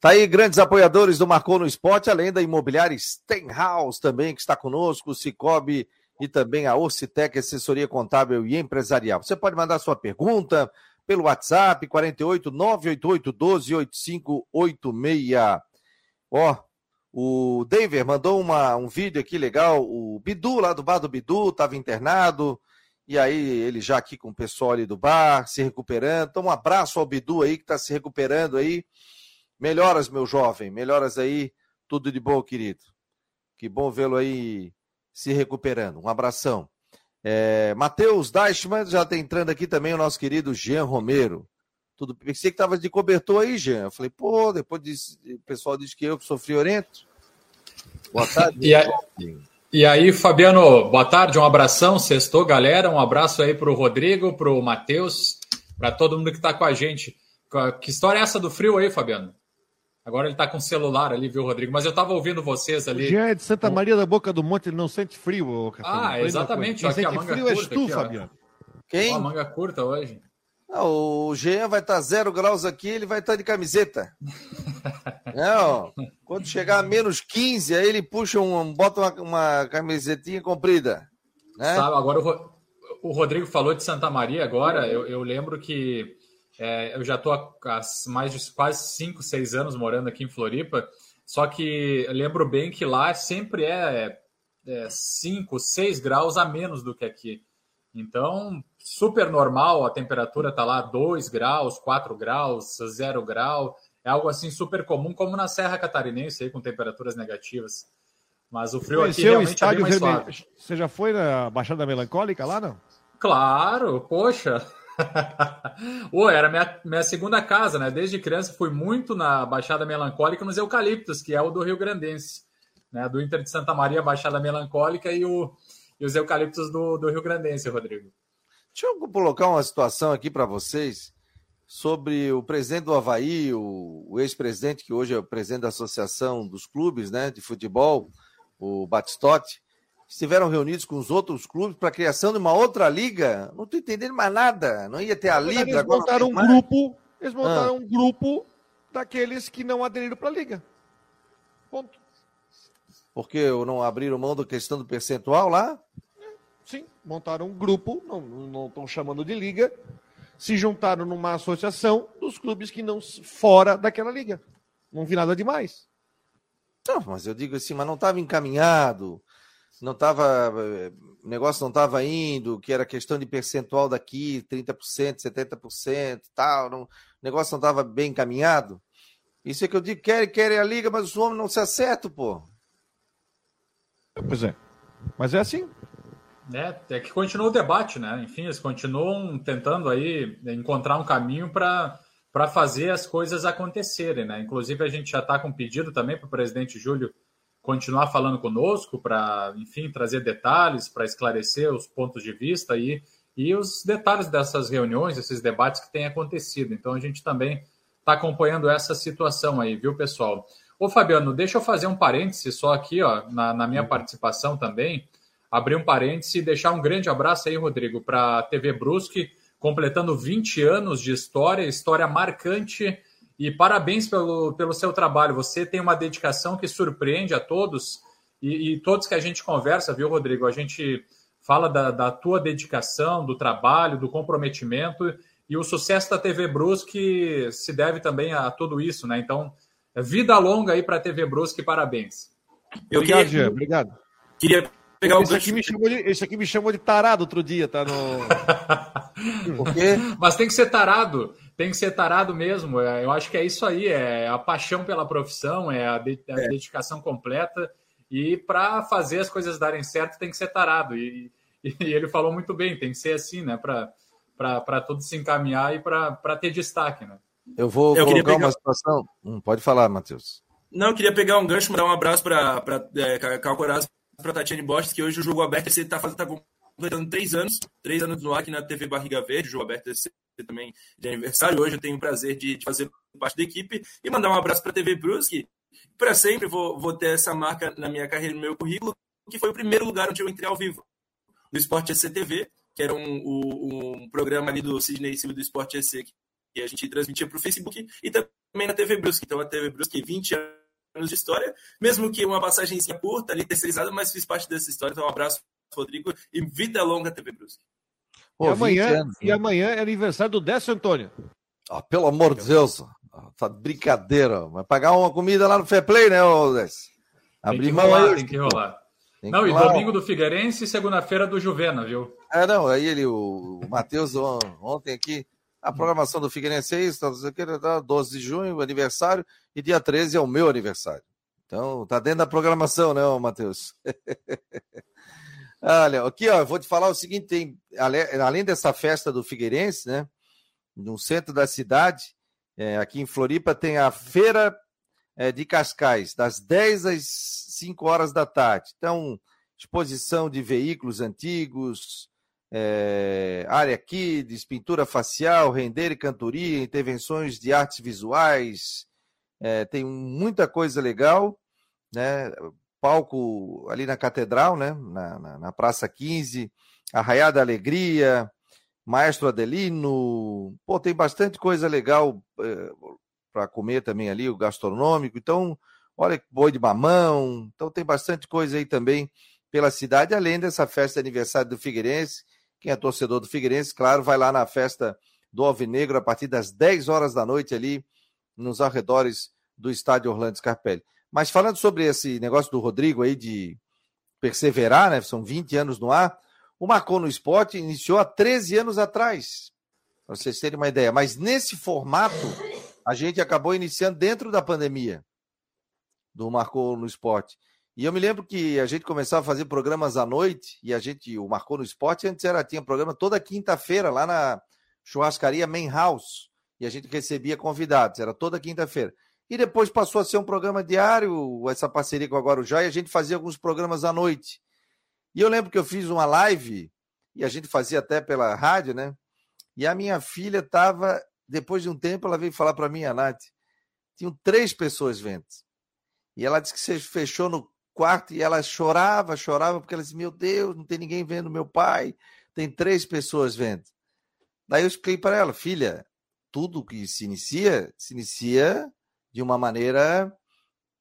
Tá aí, grandes apoiadores do Marcou no Esporte, além da imobiliária Stenhouse também, que está conosco, o Cicobi e também a Ocitec, assessoria contábil e empresarial. Você pode mandar sua pergunta, pelo WhatsApp, 48 988 12 8586. Ó, o Denver mandou uma, um vídeo aqui legal. O Bidu, lá do bar do Bidu, estava internado. E aí, ele já aqui com o pessoal ali do bar, se recuperando. Então, um abraço ao Bidu aí, que está se recuperando aí. Melhoras, meu jovem. Melhoras aí. Tudo de bom, querido. Que bom vê-lo aí se recuperando. Um abração. É, Matheus Deichmann já está entrando aqui também o nosso querido Jean Romero. Tudo, pensei que estava de cobertor aí, Jean. Eu falei, pô, depois o pessoal disse que eu sou friorento. Boa tarde. e, aí, e aí, Fabiano, boa tarde, um abração, sextou, galera. Um abraço aí para o Rodrigo, para o Matheus, para todo mundo que está com a gente. Que história é essa do frio aí, Fabiano? Agora ele está com o celular ali, viu, Rodrigo? Mas eu estava ouvindo vocês ali. Já é de Santa Maria da Boca do Monte, ele não sente frio, Ah, exatamente. Quem sente frio curta, és tu, aqui, Fabiano. Quem? Ó, a manga curta hoje. Ah, o Jean vai estar tá zero graus aqui, ele vai estar tá de camiseta. Não, quando chegar a menos 15, aí ele puxa um, bota uma, uma camisetinha comprida. Né? Sabe, agora o, o Rodrigo falou de Santa Maria agora, eu, eu lembro que é, eu já estou há mais de quase 5, 6 anos morando aqui em Floripa, só que lembro bem que lá sempre é 5, é 6 graus a menos do que aqui. Então, super normal, a temperatura está lá 2 graus, 4 graus, 0 grau. É algo assim super comum, como na Serra Catarinense, aí, com temperaturas negativas. Mas o frio aqui realmente é bem mais suave. Você já foi na Baixada Melancólica lá, não? Claro, poxa. Ô, era minha, minha segunda casa, né? Desde criança fui muito na Baixada Melancólica nos Eucaliptos, que é o do Rio Grandense. Né? Do Inter de Santa Maria, Baixada Melancólica e, o, e os Eucaliptos do, do Rio Grandense, Rodrigo. Deixa eu colocar uma situação aqui para vocês sobre o presidente do Havaí, o, o ex-presidente, que hoje é o presidente da Associação dos Clubes né, de Futebol, o Batistotti estiveram reunidos com os outros clubes para a criação de uma outra liga. Não estou entendendo mais nada. Não ia ter a liga. Eles montaram um mais... grupo. Eles montaram ah. um grupo daqueles que não aderiram para a liga. Ponto. Porque não abriram mão da questão do percentual lá? Sim, montaram um grupo, não estão chamando de liga, se juntaram numa associação dos clubes que não fora daquela liga. Não vi nada demais. Não, mas eu digo assim, mas não estava encaminhado não estava, o negócio não estava indo, que era questão de percentual daqui, 30%, 70%, tal, não, o negócio não estava bem encaminhado. Isso é que eu digo, querem, querem a liga, mas os homens não se acertam, pô. Pois é. Mas é assim. É, é que continua o debate, né? Enfim, eles continuam tentando aí encontrar um caminho para para fazer as coisas acontecerem, né? Inclusive a gente já está com um pedido também para o presidente Júlio continuar falando conosco para, enfim, trazer detalhes, para esclarecer os pontos de vista e, e os detalhes dessas reuniões, esses debates que têm acontecido. Então a gente também está acompanhando essa situação aí, viu, pessoal? Ô, Fabiano, deixa eu fazer um parêntese só aqui, ó, na, na minha participação também, abrir um parêntese e deixar um grande abraço aí, Rodrigo, para a TV Brusque, completando 20 anos de história, história marcante e parabéns pelo, pelo seu trabalho. Você tem uma dedicação que surpreende a todos e, e todos que a gente conversa, viu, Rodrigo? A gente fala da, da, tua dedicação, do trabalho, do comprometimento e o sucesso da TV Brusque se deve também a, tudo isso, né? Então, vida longa aí para a TV Brusque, parabéns. Eu obrigado, queria, Jean, obrigado. Queria pegar esse, aqui me chamou de, esse aqui me chamou de tarado outro dia, tá no. Por quê? Mas tem que ser tarado tem que ser tarado mesmo. É, eu acho que é isso aí, é a paixão pela profissão, é a, de, a é. dedicação completa. E para fazer as coisas darem certo, tem que ser tarado. E, e, ele falou muito bem, tem que ser assim, né? Para tudo se encaminhar e para ter destaque, né? Eu vou eu colocar pegar... uma situação. Hum, pode falar, Matheus. Não, eu queria pegar um gancho, mandar um abraço para é, Cal Corazzo, para Tatiane Bosch, que hoje o jogo aberto está tá completando três anos, três anos no ar aqui na TV Barriga Verde, o jogo aberto também de aniversário. Hoje eu tenho o prazer de, de fazer parte da equipe e mandar um abraço para a TV Brusque. Para sempre vou, vou ter essa marca na minha carreira, no meu currículo, que foi o primeiro lugar onde eu entrei ao vivo, no Esporte ECTV, que era um, um, um programa ali do Sidney Silva do Esporte EC, que a gente transmitia para o Facebook, e também na TV Brusque. Então, a TV Brusque, 20 anos de história, mesmo que uma passagem curta ali, terceirizada, mas fiz parte dessa história. Então, um abraço, Rodrigo, e vida longa TV Brusque. Pô, e, amanhã, anos, e amanhã é aniversário do Décio Antônio. Ah, pelo amor de Deus, tá brincadeira. Vai pagar uma comida lá no Fair Play, né, Décio? Abrir mão aí. Tem que rolar. Tem não, e domingo do Figueirense e segunda-feira do Juvena, viu? É, não, aí ele, o, o Matheus, ontem aqui, a programação do Figueirense é isso, 12 tá, de junho, aniversário, e dia 13 é o meu aniversário. Então, tá dentro da programação, né, Matheus? Olha, aqui, ó, vou te falar o seguinte: tem, além dessa festa do Figueirense, né? No centro da cidade, é, aqui em Floripa, tem a Feira é, de Cascais, das 10 às 5 horas da tarde. Então, exposição de veículos antigos, é, área kids, pintura facial, render e cantoria, intervenções de artes visuais, é, tem muita coisa legal, né? Palco ali na Catedral, né? Na, na, na Praça 15, Arraiá da Alegria, Maestro Adelino, pô, tem bastante coisa legal é, para comer também ali, o gastronômico. Então, olha, boi de mamão. Então, tem bastante coisa aí também pela cidade, além dessa festa de aniversário do Figueirense. Quem é torcedor do Figueirense, claro, vai lá na festa do Alvinegro a partir das 10 horas da noite ali nos arredores do estádio Orlando Scarpelli. Mas falando sobre esse negócio do Rodrigo aí de perseverar, né? São 20 anos no ar. O Marcou no Esporte iniciou há 13 anos atrás, para vocês terem uma ideia. Mas nesse formato, a gente acabou iniciando dentro da pandemia do Marcou no Esporte. E eu me lembro que a gente começava a fazer programas à noite, e a gente, o Marcou no Esporte, antes era, tinha programa toda quinta-feira lá na churrascaria Main House, e a gente recebia convidados, era toda quinta-feira. E depois passou a ser um programa diário, essa parceria com a Guarujá, e a gente fazia alguns programas à noite. E eu lembro que eu fiz uma live, e a gente fazia até pela rádio, né? E a minha filha estava depois de um tempo, ela veio falar para mim, a Nath, tinham três pessoas vendo. E ela disse que você fechou no quarto e ela chorava, chorava, porque ela disse: Meu Deus, não tem ninguém vendo meu pai, tem três pessoas vendo. Daí eu expliquei para ela: Filha, tudo que se inicia, se inicia de uma maneira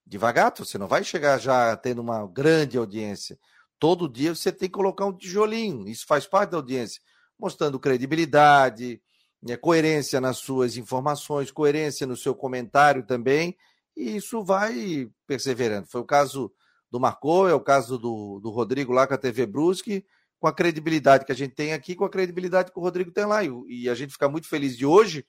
devagar, você não vai chegar já tendo uma grande audiência. Todo dia você tem que colocar um tijolinho, isso faz parte da audiência, mostrando credibilidade, é, coerência nas suas informações, coerência no seu comentário também, e isso vai perseverando. Foi o caso do Marcou, é o caso do, do Rodrigo lá com a TV Brusque, com a credibilidade que a gente tem aqui, com a credibilidade que o Rodrigo tem lá. E, e a gente fica muito feliz de hoje.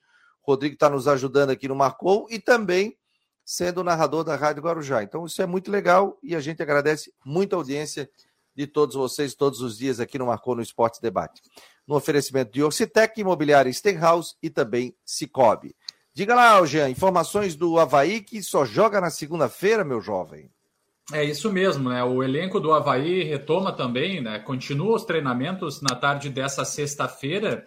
Rodrigo está nos ajudando aqui no Marcou e também sendo narrador da Rádio Guarujá. Então, isso é muito legal e a gente agradece muito a audiência de todos vocês todos os dias aqui no Marcou no Esporte Debate no oferecimento de Orcitec, Imobiliária Stenhouse e também Cicobi. Diga lá, Jean, informações do Havaí que só joga na segunda-feira, meu jovem. É isso mesmo, né? O elenco do Havaí retoma também, né? Continua os treinamentos na tarde dessa sexta-feira.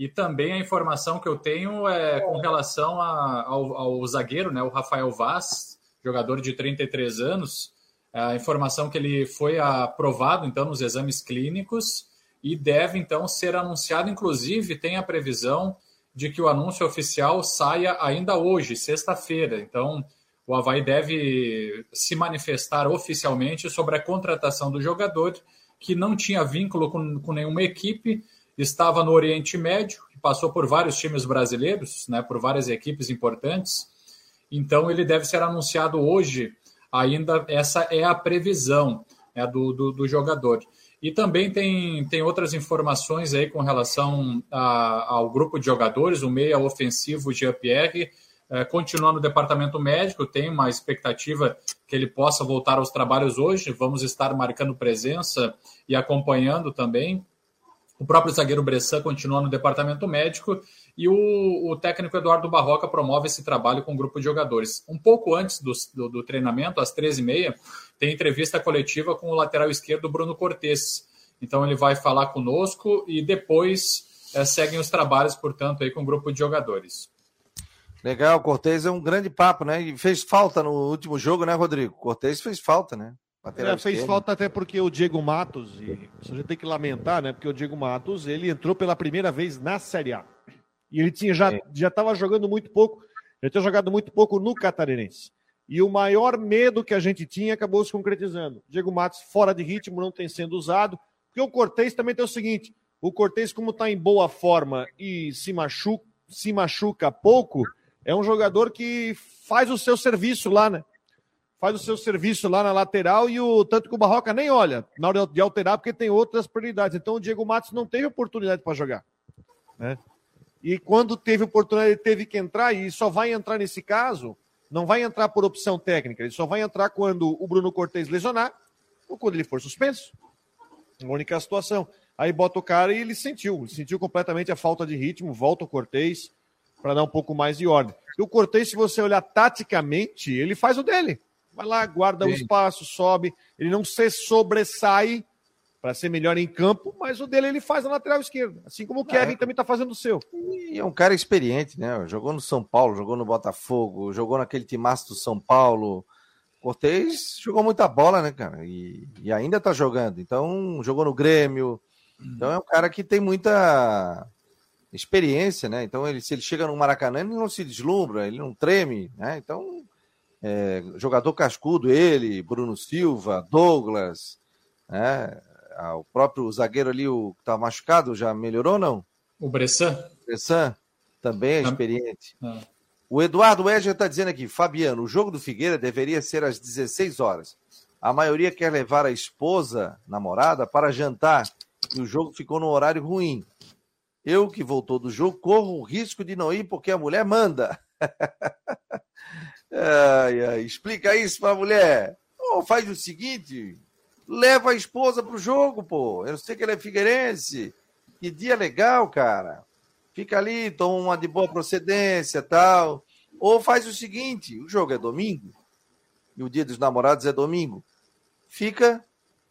E também a informação que eu tenho é com relação a, ao, ao, zagueiro, né? O Rafael Vaz, jogador de 33 anos. A informação que ele foi aprovado, então, nos exames clínicos e deve então ser anunciado. Inclusive, tem a previsão de que o anúncio oficial saia ainda hoje, sexta-feira. Então, o Havaí deve se manifestar oficialmente sobre a contratação do jogador, que não tinha vínculo com, com nenhuma equipe, estava no Oriente Médio, passou por vários times brasileiros, né, por várias equipes importantes. Então, ele deve ser anunciado hoje, ainda essa é a previsão né, do, do, do jogador. E também tem, tem outras informações aí com relação a, ao grupo de jogadores, o meia ofensivo Jean-Pierre, é, continua no departamento médico, tem uma expectativa que ele possa voltar aos trabalhos hoje, vamos estar marcando presença e acompanhando também. O próprio zagueiro Bressan continua no departamento médico e o, o, técnico Eduardo Barroca promove esse trabalho com o um grupo de jogadores. Um pouco antes do, do, do treinamento, às 13h30, tem entrevista coletiva com o lateral esquerdo Bruno Cortes. Então ele vai falar conosco e depois é, seguem os trabalhos, portanto, aí com o grupo de jogadores. Legal, Cortez é um grande papo, né? E fez falta no último jogo, né, Rodrigo? Cortez fez falta, né? É, fez falta até porque o Diego Matos, e a gente tem que lamentar, né? Porque o Diego Matos, ele entrou pela primeira vez na Série A. E ele tinha já é. já estava jogando muito pouco, já tinha jogado muito pouco no Catarinense. E o maior medo que a gente tinha acabou se concretizando. Diego Matos fora de ritmo, não tem sendo usado. Porque o Cortez também tem o seguinte: O Cortez, como está em boa forma e se machuca, se machuca pouco, é um jogador que faz o seu serviço lá, né? Faz o seu serviço lá na lateral e o tanto que o Barroca nem olha na hora de alterar, porque tem outras prioridades. Então o Diego Matos não teve oportunidade para jogar. Né? E quando teve oportunidade, ele teve que entrar, e só vai entrar nesse caso, não vai entrar por opção técnica, ele só vai entrar quando o Bruno Cortez lesionar ou quando ele for suspenso. Única situação. Aí bota o cara e ele sentiu, sentiu completamente a falta de ritmo, volta o Cortez para dar um pouco mais de ordem. E o Cortez, se você olhar taticamente, ele faz o dele. Vai lá, guarda Sim. o espaço, sobe, ele não se sobressai para ser melhor em campo, mas o dele ele faz na lateral esquerda, assim como o é. Kevin é. também está fazendo o seu. E é um cara experiente, né? Jogou no São Paulo, jogou no Botafogo, jogou naquele timaço do São Paulo. Cortez jogou muita bola, né, cara? E, e ainda está jogando. Então, jogou no Grêmio. Então, é um cara que tem muita experiência, né? Então, ele, se ele chega no Maracanã, ele não se deslumbra, ele não treme, né? Então, é, jogador cascudo, ele, Bruno Silva, Douglas, né? Ah, o próprio zagueiro ali, o que tá machucado, já melhorou ou não? O Bressan? Bressan também é experiente. Ah. O Eduardo Edger está dizendo aqui, Fabiano, o jogo do Figueira deveria ser às 16 horas. A maioria quer levar a esposa, namorada, para jantar e o jogo ficou no horário ruim. Eu, que voltou do jogo, corro o risco de não ir porque a mulher manda. ai, ai, explica isso para a mulher. Oh, faz o seguinte, leva a esposa pro jogo, pô. Eu sei que ele é figueirense. Que dia legal, cara. Fica ali, toma uma de boa procedência tal. Ou faz o seguinte: o jogo é domingo, e o dia dos namorados é domingo. Fica,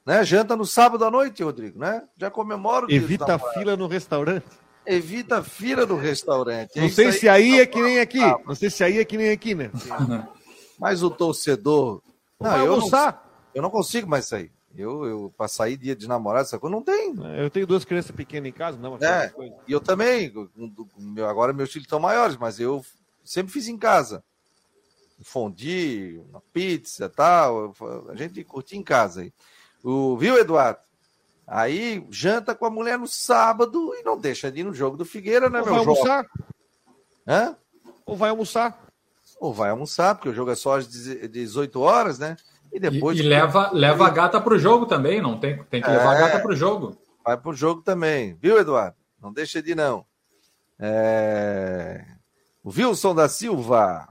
né? Janta no sábado à noite, Rodrigo, né? Já comemora o Evita a fila no restaurante. Evita a fila no restaurante. É Não sei se aí é que nem aqui. Não sei se aí é que nem aqui, né? Mas o torcedor. Não, eu não, eu não consigo mais sair. Eu, eu para sair dia de namorado, essa coisa, não tem. É, eu tenho duas crianças pequenas em casa, não. É, e eu também. Agora meus filhos estão maiores, mas eu sempre fiz em casa. Fondue, uma pizza tal. A gente curtia em casa aí. O, viu, Eduardo? Aí janta com a mulher no sábado e não deixa de ir no jogo do Figueira, né, Ou meu vai almoçar? Hã? Ou vai almoçar? Ou vai almoçar, porque o jogo é só às 18 horas, né? E depois. E, e leva, leva a gata para o jogo também, não tem, tem que levar é, a gata para o jogo. Vai para o jogo também, viu, Eduardo? Não deixa de não. É... O Wilson da Silva.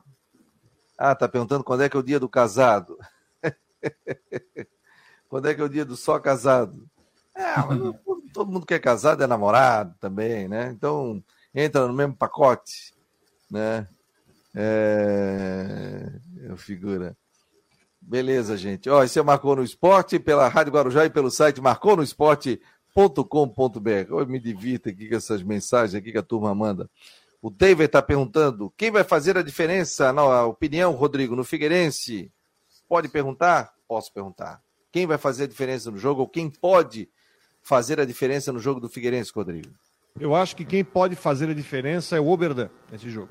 Ah, tá perguntando quando é que é o dia do casado. quando é que é o dia do só casado? É, todo mundo que é casado é namorado também, né? Então entra no mesmo pacote, né? É, é figura. Beleza, gente. Ó, esse é Marcou no Esporte, pela Rádio Guarujá e pelo site marconosport.com.br. Eu me divirto aqui com essas mensagens aqui que a turma manda. O David está perguntando: quem vai fazer a diferença, na opinião, Rodrigo, no Figueirense? Pode perguntar? Posso perguntar. Quem vai fazer a diferença no jogo ou quem pode fazer a diferença no jogo do Figueirense, Rodrigo? Eu acho que quem pode fazer a diferença é o Oberdan nesse jogo.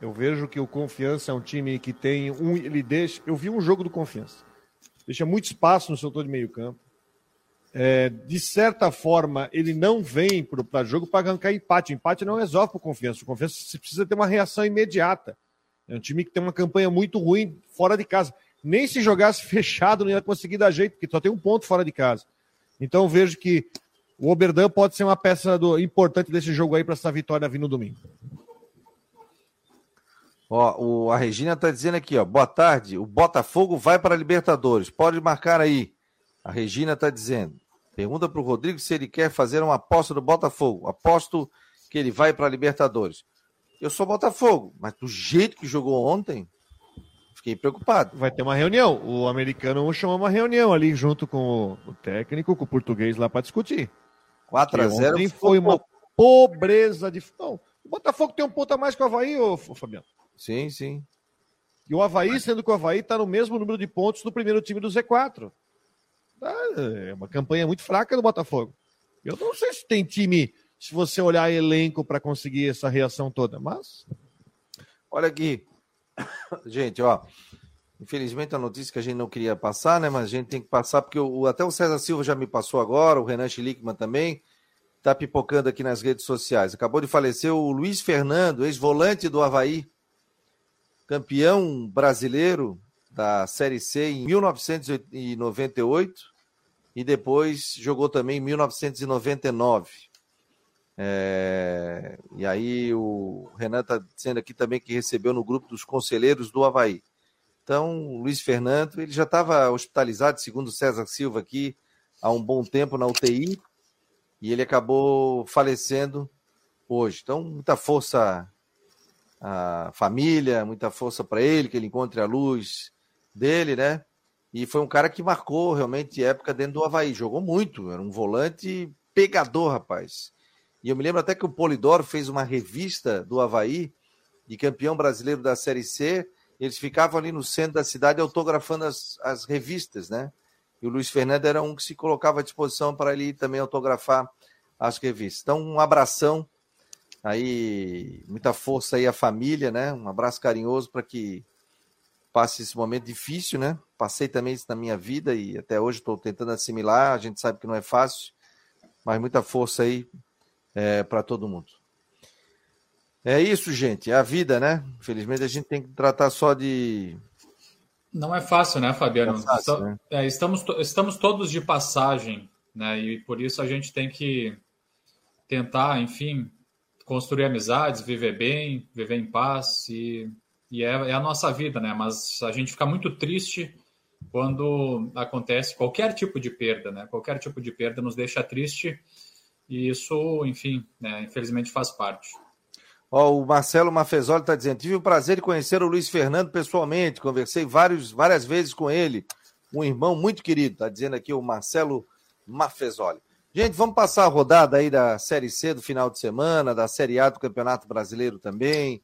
Eu vejo que o Confiança é um time que tem um. Ele deixa. Eu vi um jogo do Confiança. Deixa muito espaço no setor de meio campo. É, de certa forma, ele não vem para o jogo para arrancar empate. Empate não resolve para o Confiança. O Confiança precisa ter uma reação imediata. É um time que tem uma campanha muito ruim fora de casa. Nem se jogasse fechado não ia conseguir dar jeito, porque só tem um ponto fora de casa. Então vejo que o Oberdan pode ser uma peça do, importante desse jogo aí para essa vitória vir no domingo. Ó, o, a Regina está dizendo aqui, ó, boa tarde, o Botafogo vai para a Libertadores, pode marcar aí. A Regina está dizendo. Pergunta para o Rodrigo se ele quer fazer uma aposta do Botafogo. Aposto que ele vai para a Libertadores. Eu sou Botafogo, mas do jeito que jogou ontem, fiquei preocupado. Vai ter uma reunião. O americano chamou uma reunião ali junto com o técnico, com o português lá para discutir. 4 a 0 Ontem foi uma pobreza de. Não, o Botafogo tem um ponto a mais que o Havaí, ô, Fabiano. Sim, sim. E o Havaí, sendo que o Havaí está no mesmo número de pontos do primeiro time do Z4. Tá, é uma campanha muito fraca do Botafogo. Eu não sei se tem time, se você olhar elenco para conseguir essa reação toda, mas. Olha aqui. Gente, ó. Infelizmente a notícia que a gente não queria passar, né? Mas a gente tem que passar, porque o, até o César Silva já me passou agora, o Renan Schlickman também. está pipocando aqui nas redes sociais. Acabou de falecer o Luiz Fernando, ex-volante do Havaí, campeão brasileiro da Série C em 1998 e depois jogou também em 1999. É... E aí o Renan está dizendo aqui também que recebeu no grupo dos conselheiros do Havaí. Então, Luiz Fernando, ele já estava hospitalizado, segundo César Silva aqui, há um bom tempo na UTI, e ele acabou falecendo hoje. Então, muita força à família, muita força para ele, que ele encontre a luz dele, né? E foi um cara que marcou realmente época dentro do Havaí. Jogou muito, era um volante pegador, rapaz. E eu me lembro até que o Polidoro fez uma revista do Havaí, de campeão brasileiro da Série C. Eles ficavam ali no centro da cidade autografando as, as revistas, né? E o Luiz Fernando era um que se colocava à disposição para ele também autografar as revistas. Então, um abração aí, muita força aí à família, né? Um abraço carinhoso para que passe esse momento difícil, né? Passei também isso na minha vida e até hoje estou tentando assimilar. A gente sabe que não é fácil, mas muita força aí é, para todo mundo. É isso, gente. É a vida, né? Infelizmente a gente tem que tratar só de não é fácil, né, Fabiano? É fácil, né? É, estamos, estamos todos de passagem, né? E por isso a gente tem que tentar, enfim, construir amizades, viver bem, viver em paz e, e é, é, a nossa vida, né? Mas a gente fica muito triste quando acontece qualquer tipo de perda, né? Qualquer tipo de perda nos deixa triste e isso, enfim, né, infelizmente faz parte. Ó, o Marcelo Mafezoli está dizendo: tive o prazer de conhecer o Luiz Fernando pessoalmente, conversei vários, várias vezes com ele, um irmão muito querido, está dizendo aqui o Marcelo Mafezoli. Gente, vamos passar a rodada aí da Série C do final de semana, da Série A do Campeonato Brasileiro também.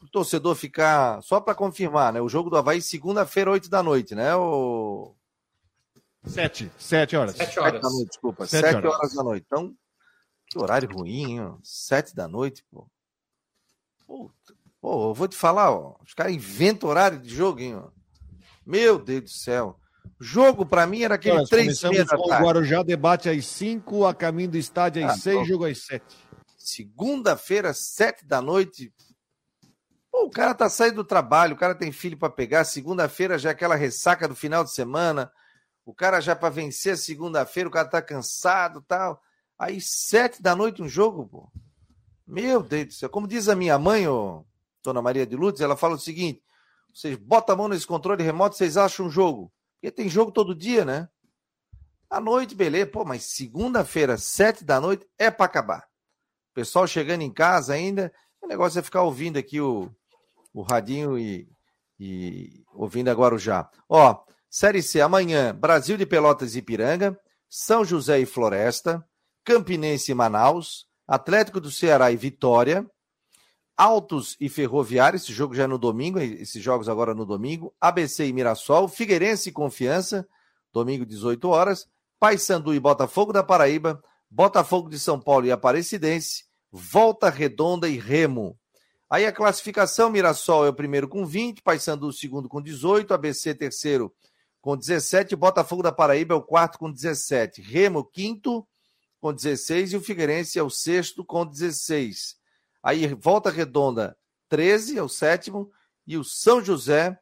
O torcedor ficar, só para confirmar, né? O jogo do Havaí, segunda-feira, oito da noite, né? O... Sete, sete horas. Sete horas. Sete da noite, desculpa. Sete, sete horas. horas da noite. Então, que horário ruim, hein? Sete da noite, pô. Pô, eu vou te falar, ó, os caras inventam horário de jogo, hein? Ó. Meu Deus do céu. Jogo para mim era aquele Nós três meia da tarde. O Guarujá debate às 5, a caminho do estádio às 6, ah, jogo às 7. Segunda-feira, 7 da noite. Pô, o cara tá saindo do trabalho, o cara tem filho para pegar. Segunda-feira já é aquela ressaca do final de semana. O cara já para vencer a segunda-feira, o cara tá cansado tal. Aí, 7 da noite, um jogo, pô. Meu Deus do céu. Como diz a minha mãe, ô, Dona Maria de Lourdes, ela fala o seguinte: vocês botam a mão nesse controle remoto, vocês acham um jogo. Porque tem jogo todo dia, né? À noite, beleza. Pô, mas segunda-feira, sete da noite, é para acabar. O pessoal chegando em casa ainda, o negócio é ficar ouvindo aqui o, o radinho e, e ouvindo agora o já. Ó, Série C, amanhã, Brasil de Pelotas e Ipiranga, São José e Floresta, Campinense e Manaus, Atlético do Ceará e Vitória, Altos e Ferroviário, esse jogo já é no domingo, esses jogos agora no domingo, ABC e Mirassol, Figueirense e Confiança, domingo 18 horas, Paysandu e Botafogo da Paraíba, Botafogo de São Paulo e Aparecidense, Volta Redonda e Remo. Aí a classificação, Mirassol é o primeiro com 20, Paysandu o segundo com 18, ABC terceiro com 17, Botafogo da Paraíba é o quarto com 17, Remo quinto, com 16 e o Figueirense é o sexto com 16. Aí Volta Redonda, 13 é o sétimo e o São José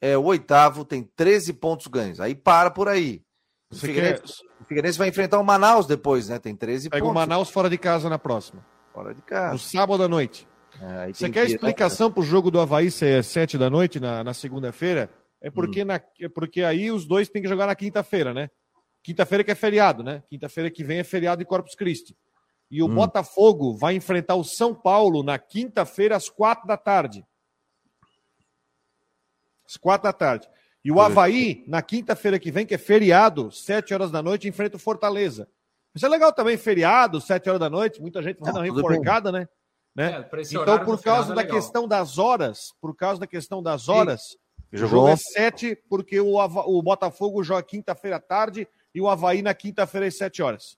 é o oitavo, tem 13 pontos ganhos. Aí para por aí. O Figueirense, quer... o Figueirense, vai enfrentar o Manaus depois, né? Tem 13 Pega pontos. Pega o Manaus fora de casa na próxima. Fora de casa. No sábado à noite. É, Você quer explicação para o jogo do Havaí ser 7 da noite na, na segunda-feira? É porque, hum. na, é porque aí os dois têm que jogar na quinta-feira, né? Quinta-feira que é feriado, né? Quinta-feira que vem é feriado de Corpus Christi. E o hum. Botafogo vai enfrentar o São Paulo na quinta-feira às quatro da tarde. Às quatro da tarde. E o Havaí, na quinta-feira que vem, que é feriado, sete horas da noite, enfrenta o Fortaleza. Isso é legal também, feriado, sete horas da noite, muita gente vai dar uma reforcada, né? né? É, então, por causa é da questão das horas, por causa da questão das horas, o jogo é sete, porque o, o Botafogo joga quinta-feira à tarde e o Havaí na quinta-feira às 7 horas.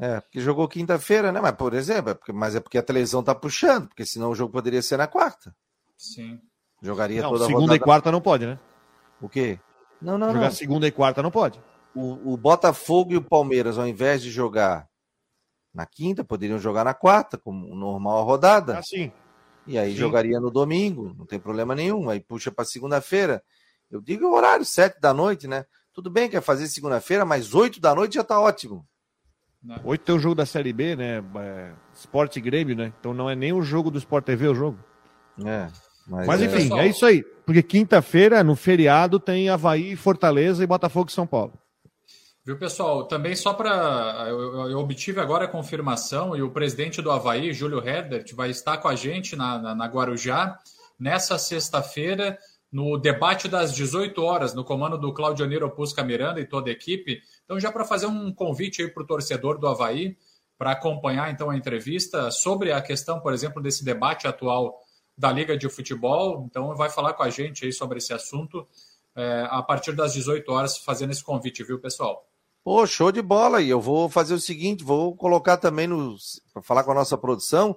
É, porque jogou quinta-feira, né? Mas, por exemplo, é porque, mas é porque a televisão tá puxando, porque senão o jogo poderia ser na quarta. Sim. Jogaria não, toda segunda a Segunda e quarta não pode, né? O quê? Não, não, Jogar não. segunda e quarta não pode. O, o Botafogo e o Palmeiras, ao invés de jogar na quinta, poderiam jogar na quarta, como normal a rodada. Assim. E aí Sim. jogaria no domingo, não tem problema nenhum. Aí puxa para segunda-feira. Eu digo o horário, sete da noite, né? Tudo bem, quer fazer segunda-feira, mas oito da noite já tá ótimo. Né? Oito tem o jogo da Série B, né? É, Sport e Grêmio, né? Então não é nem o jogo do Sport TV o jogo. É. Mas, mas enfim, é... é isso aí. Porque quinta-feira, no feriado, tem Havaí, Fortaleza e Botafogo e São Paulo. Viu, pessoal? Também só para. Eu, eu, obtive agora a confirmação e o presidente do Havaí, Júlio Herbert, vai estar com a gente na, na, na Guarujá nessa sexta-feira, no debate das 18 horas, no comando do Claudioniro Pusca Miranda e toda a equipe. Então, já para fazer um convite aí para o torcedor do Havaí, para acompanhar então a entrevista sobre a questão, por exemplo, desse debate atual da Liga de Futebol. Então, vai falar com a gente aí sobre esse assunto é, a partir das 18 horas, fazendo esse convite, viu, pessoal? Pô, show de bola. E eu vou fazer o seguinte: vou colocar também no. falar com a nossa produção,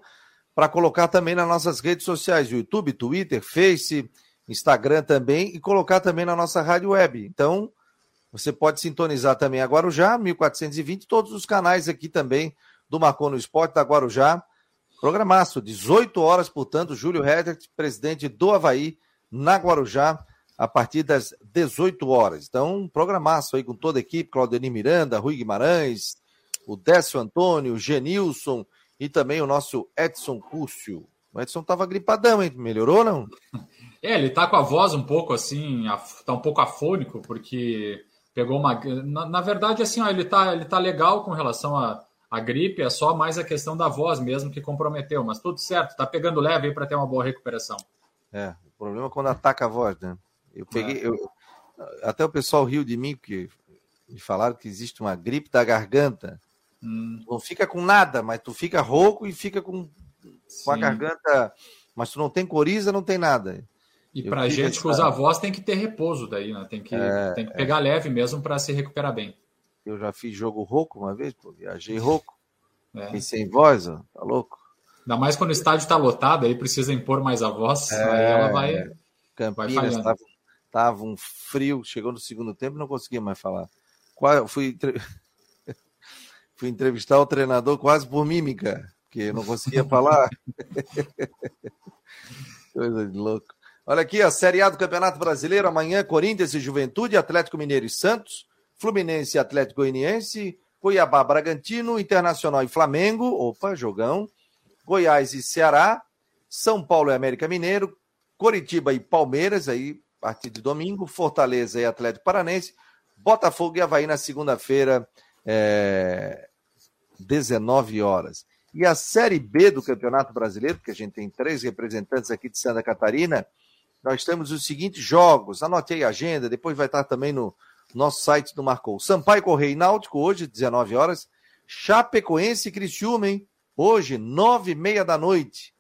para colocar também nas nossas redes sociais: YouTube, Twitter, Face, Instagram também, e colocar também na nossa rádio web. Então, você pode sintonizar também a Guarujá, 1420, todos os canais aqui também do Marcou no Esporte da Guarujá. Programaço, 18 horas, portanto, Júlio Hedert, presidente do Havaí, na Guarujá a partir das 18 horas. Então, programaço aí com toda a equipe, Claudenir Miranda, Rui Guimarães, o Décio Antônio, Genilson e também o nosso Edson Cúcio. O Edson estava gripadão, hein? Melhorou, não? É, ele tá com a voz um pouco assim, tá um pouco afônico, porque pegou uma. Na, na verdade, assim, ó, ele tá, ele tá legal com relação a gripe, é só mais a questão da voz mesmo que comprometeu, mas tudo certo, tá pegando leve aí para ter uma boa recuperação. É, o problema é quando ataca a voz, né? Eu peguei. É. Eu, até o pessoal riu de mim, porque me falaram que existe uma gripe da garganta. Hum. Não fica com nada, mas tu fica rouco e fica com, com a garganta. Mas tu não tem coriza, não tem nada. E para gente que usa a voz tem que ter repouso daí, né? Tem que, é, tem que pegar é. leve mesmo para se recuperar bem. Eu já fiz jogo rouco uma vez, pô, viajei rouco. É. E sem voz, ó, tá louco? Ainda mais quando o estádio tá lotado, aí precisa impor mais a voz, é, aí ela vai. Campinas vai Tava um frio, chegou no segundo tempo não conseguia mais falar. Fui, fui entrevistar o treinador quase por mímica, porque não conseguia falar. Coisa de louco. Olha aqui, a Série A do Campeonato Brasileiro, amanhã, Corinthians e Juventude, Atlético Mineiro e Santos, Fluminense e Atlético Goianiense, Cuiabá, Bragantino, Internacional e Flamengo, opa, jogão, Goiás e Ceará, São Paulo e América Mineiro, Coritiba e Palmeiras, aí a partir de domingo, Fortaleza e Atlético Paranense, Botafogo e Havaí na segunda-feira, é, 19 horas. E a Série B do Campeonato Brasileiro, porque a gente tem três representantes aqui de Santa Catarina, nós temos os seguintes jogos. Anote aí a agenda, depois vai estar também no nosso site do Marcou. Sampaio Correio e Náutico, hoje, 19 horas. Chapecoense e Criciúma, hein? Hoje, 9 e meia da noite.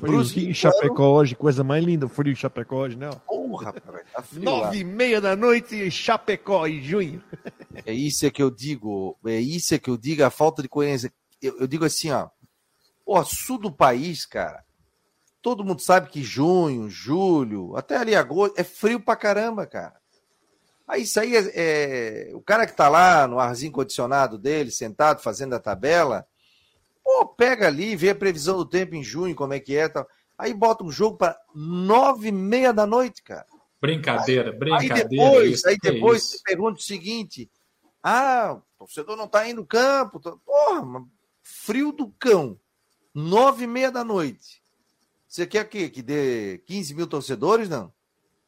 Friozinho em Chapecó hoje, coisa mais linda, frio em Chapecó hoje, né? Porra, rapaz, tá frio Nove e meia da noite em Chapecó, em junho. É isso que eu digo, é isso que eu digo, a falta de coerência. Eu, eu digo assim, ó, o sul do país, cara, todo mundo sabe que junho, julho, até ali agosto, é frio pra caramba, cara. Aí isso aí é, é, o cara que tá lá no arzinho condicionado dele, sentado, fazendo a tabela, Pô, pega ali, vê a previsão do tempo em junho, como é que é. Tal. Aí bota um jogo para nove e meia da noite, cara. Brincadeira, aí, brincadeira. Aí depois, isso, aí depois é você pergunta o seguinte: ah, o torcedor não tá indo no campo. Porra, frio do cão. Nove e meia da noite. Você quer que, que dê 15 mil torcedores? Não.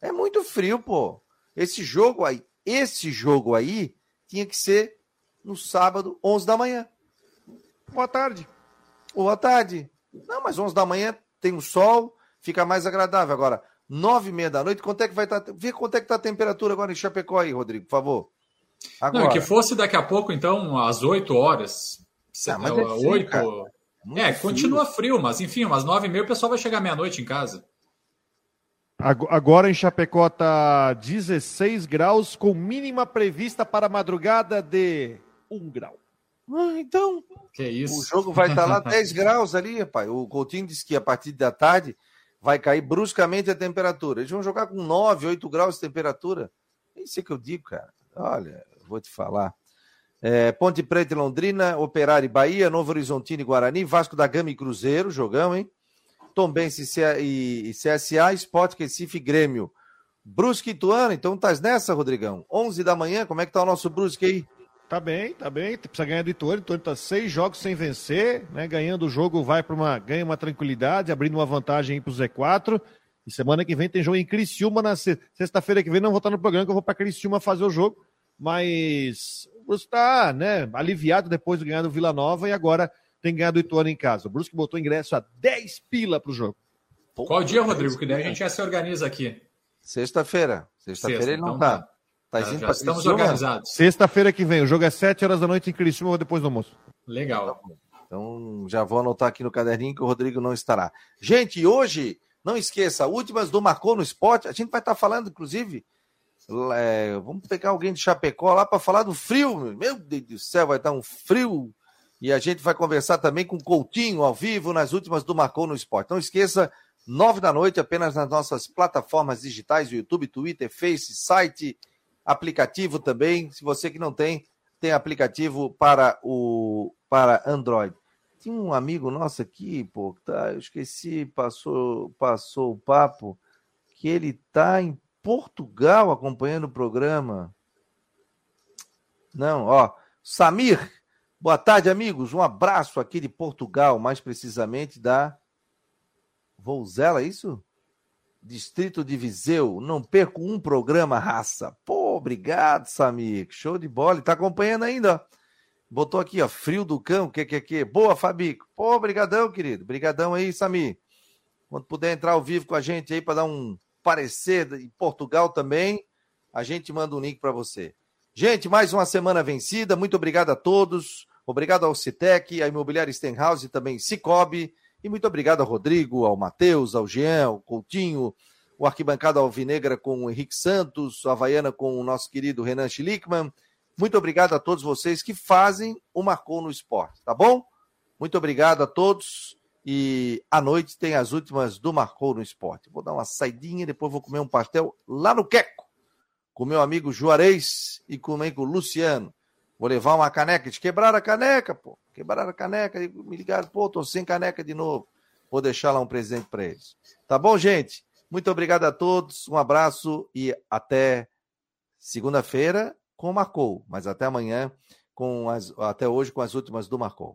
É muito frio, pô. Esse jogo aí, esse jogo aí tinha que ser no sábado, 11 da manhã. Boa tarde. Boa tarde. Não, mas 11 da manhã tem o sol, fica mais agradável. Agora, 9 e meia da noite, quanto é que vai estar? Tá, vê quanto é que está a temperatura agora em Chapecó aí, Rodrigo, por favor. Agora. Não, que fosse daqui a pouco, então, às 8 horas. Ah, mas é, frio, 8. É, frio. continua frio, mas enfim, umas 9 e meia o pessoal vai chegar meia-noite em casa. Agora em Chapecó está 16 graus, com mínima prevista para a madrugada de 1 grau. Ah, então, que isso? o jogo vai estar lá 10 graus ali, rapaz. O Coutinho disse que a partir da tarde vai cair bruscamente a temperatura. Eles vão jogar com 9, 8 graus de temperatura. É isso que eu digo, cara. Olha, vou te falar. É, Ponte Preta e Londrina, Operário e Bahia, Novo Horizontino e Guarani, Vasco da Gama e Cruzeiro, jogão, hein? Tombense e CSA, Sport, Recife e Grêmio. Brusque e Ituano, então tá nessa, Rodrigão? 11 da manhã, como é que tá o nosso Brusque aí? Tá bem, tá bem. Precisa ganhar do Ituano. Ituano tá seis jogos sem vencer, né? Ganhando o jogo, vai para uma ganha uma tranquilidade, abrindo uma vantagem para o Z4. E semana que vem tem jogo em Criciúma na sexta-feira que vem. Não vou estar no programa que eu vou para Criciúma fazer o jogo, mas Brusque está, né? Aliviado depois de ganhar do Vila Nova e agora tem ganhado o Ituano em casa. O Brusque botou ingresso a 10 pila para o jogo. Qual dia, Rodrigo? Que daí a gente já se organiza aqui. Sexta-feira. Sexta-feira Sexta, ele não então tá. tá. Tá já, já estamos organizados. Sexta-feira que vem. O jogo é 7 horas da noite em Criciúma, depois do almoço. Legal. Então já vou anotar aqui no caderninho que o Rodrigo não estará. Gente, hoje, não esqueça, últimas do Marcou no Esporte. A gente vai estar falando, inclusive, é, vamos pegar alguém de Chapecó lá para falar do frio. Meu Deus do céu, vai estar um frio. E a gente vai conversar também com o Coutinho ao vivo nas últimas do Marcou no Esporte. Não esqueça, nove da noite, apenas nas nossas plataformas digitais, YouTube, Twitter, Face, site aplicativo também. Se você que não tem, tem aplicativo para o para Android. Tinha um amigo nosso aqui, pô, tá, eu esqueci, passou, passou o papo, que ele tá em Portugal acompanhando o programa. Não, ó, Samir, boa tarde, amigos. Um abraço aqui de Portugal, mais precisamente da Vouzela, é isso? Distrito de Viseu. Não perco um programa, raça. Pô, obrigado, Samir. Show de bola. E tá acompanhando ainda, ó. Botou aqui, ó, frio do cão, que que que? Boa, Fabico. Pô, brigadão, querido. Brigadão aí, Samir. Quando puder entrar ao vivo com a gente aí para dar um parecer em Portugal também, a gente manda um link para você. Gente, mais uma semana vencida. Muito obrigado a todos. Obrigado ao Citec, à Imobiliária Stenhouse e também Cicobi. E muito obrigado ao Rodrigo, ao Matheus, ao Jean, ao Coutinho, o Arquibancada Alvinegra com o Henrique Santos, a Havaiana com o nosso querido Renan Schlickman. Muito obrigado a todos vocês que fazem o Marcou no Esporte, tá bom? Muito obrigado a todos. E à noite tem as últimas do Marcou no Esporte. Vou dar uma saidinha, depois vou comer um pastel lá no Queco, com meu amigo Juarez e com o Luciano. Vou levar uma caneca. De quebrar a caneca, pô. Quebraram a caneca. Me ligaram, pô, tô sem caneca de novo. Vou deixar lá um presente para eles. Tá bom, gente? Muito obrigado a todos. Um abraço e até segunda-feira com o Marcou. Mas até amanhã, com as, até hoje com as últimas do Marcou.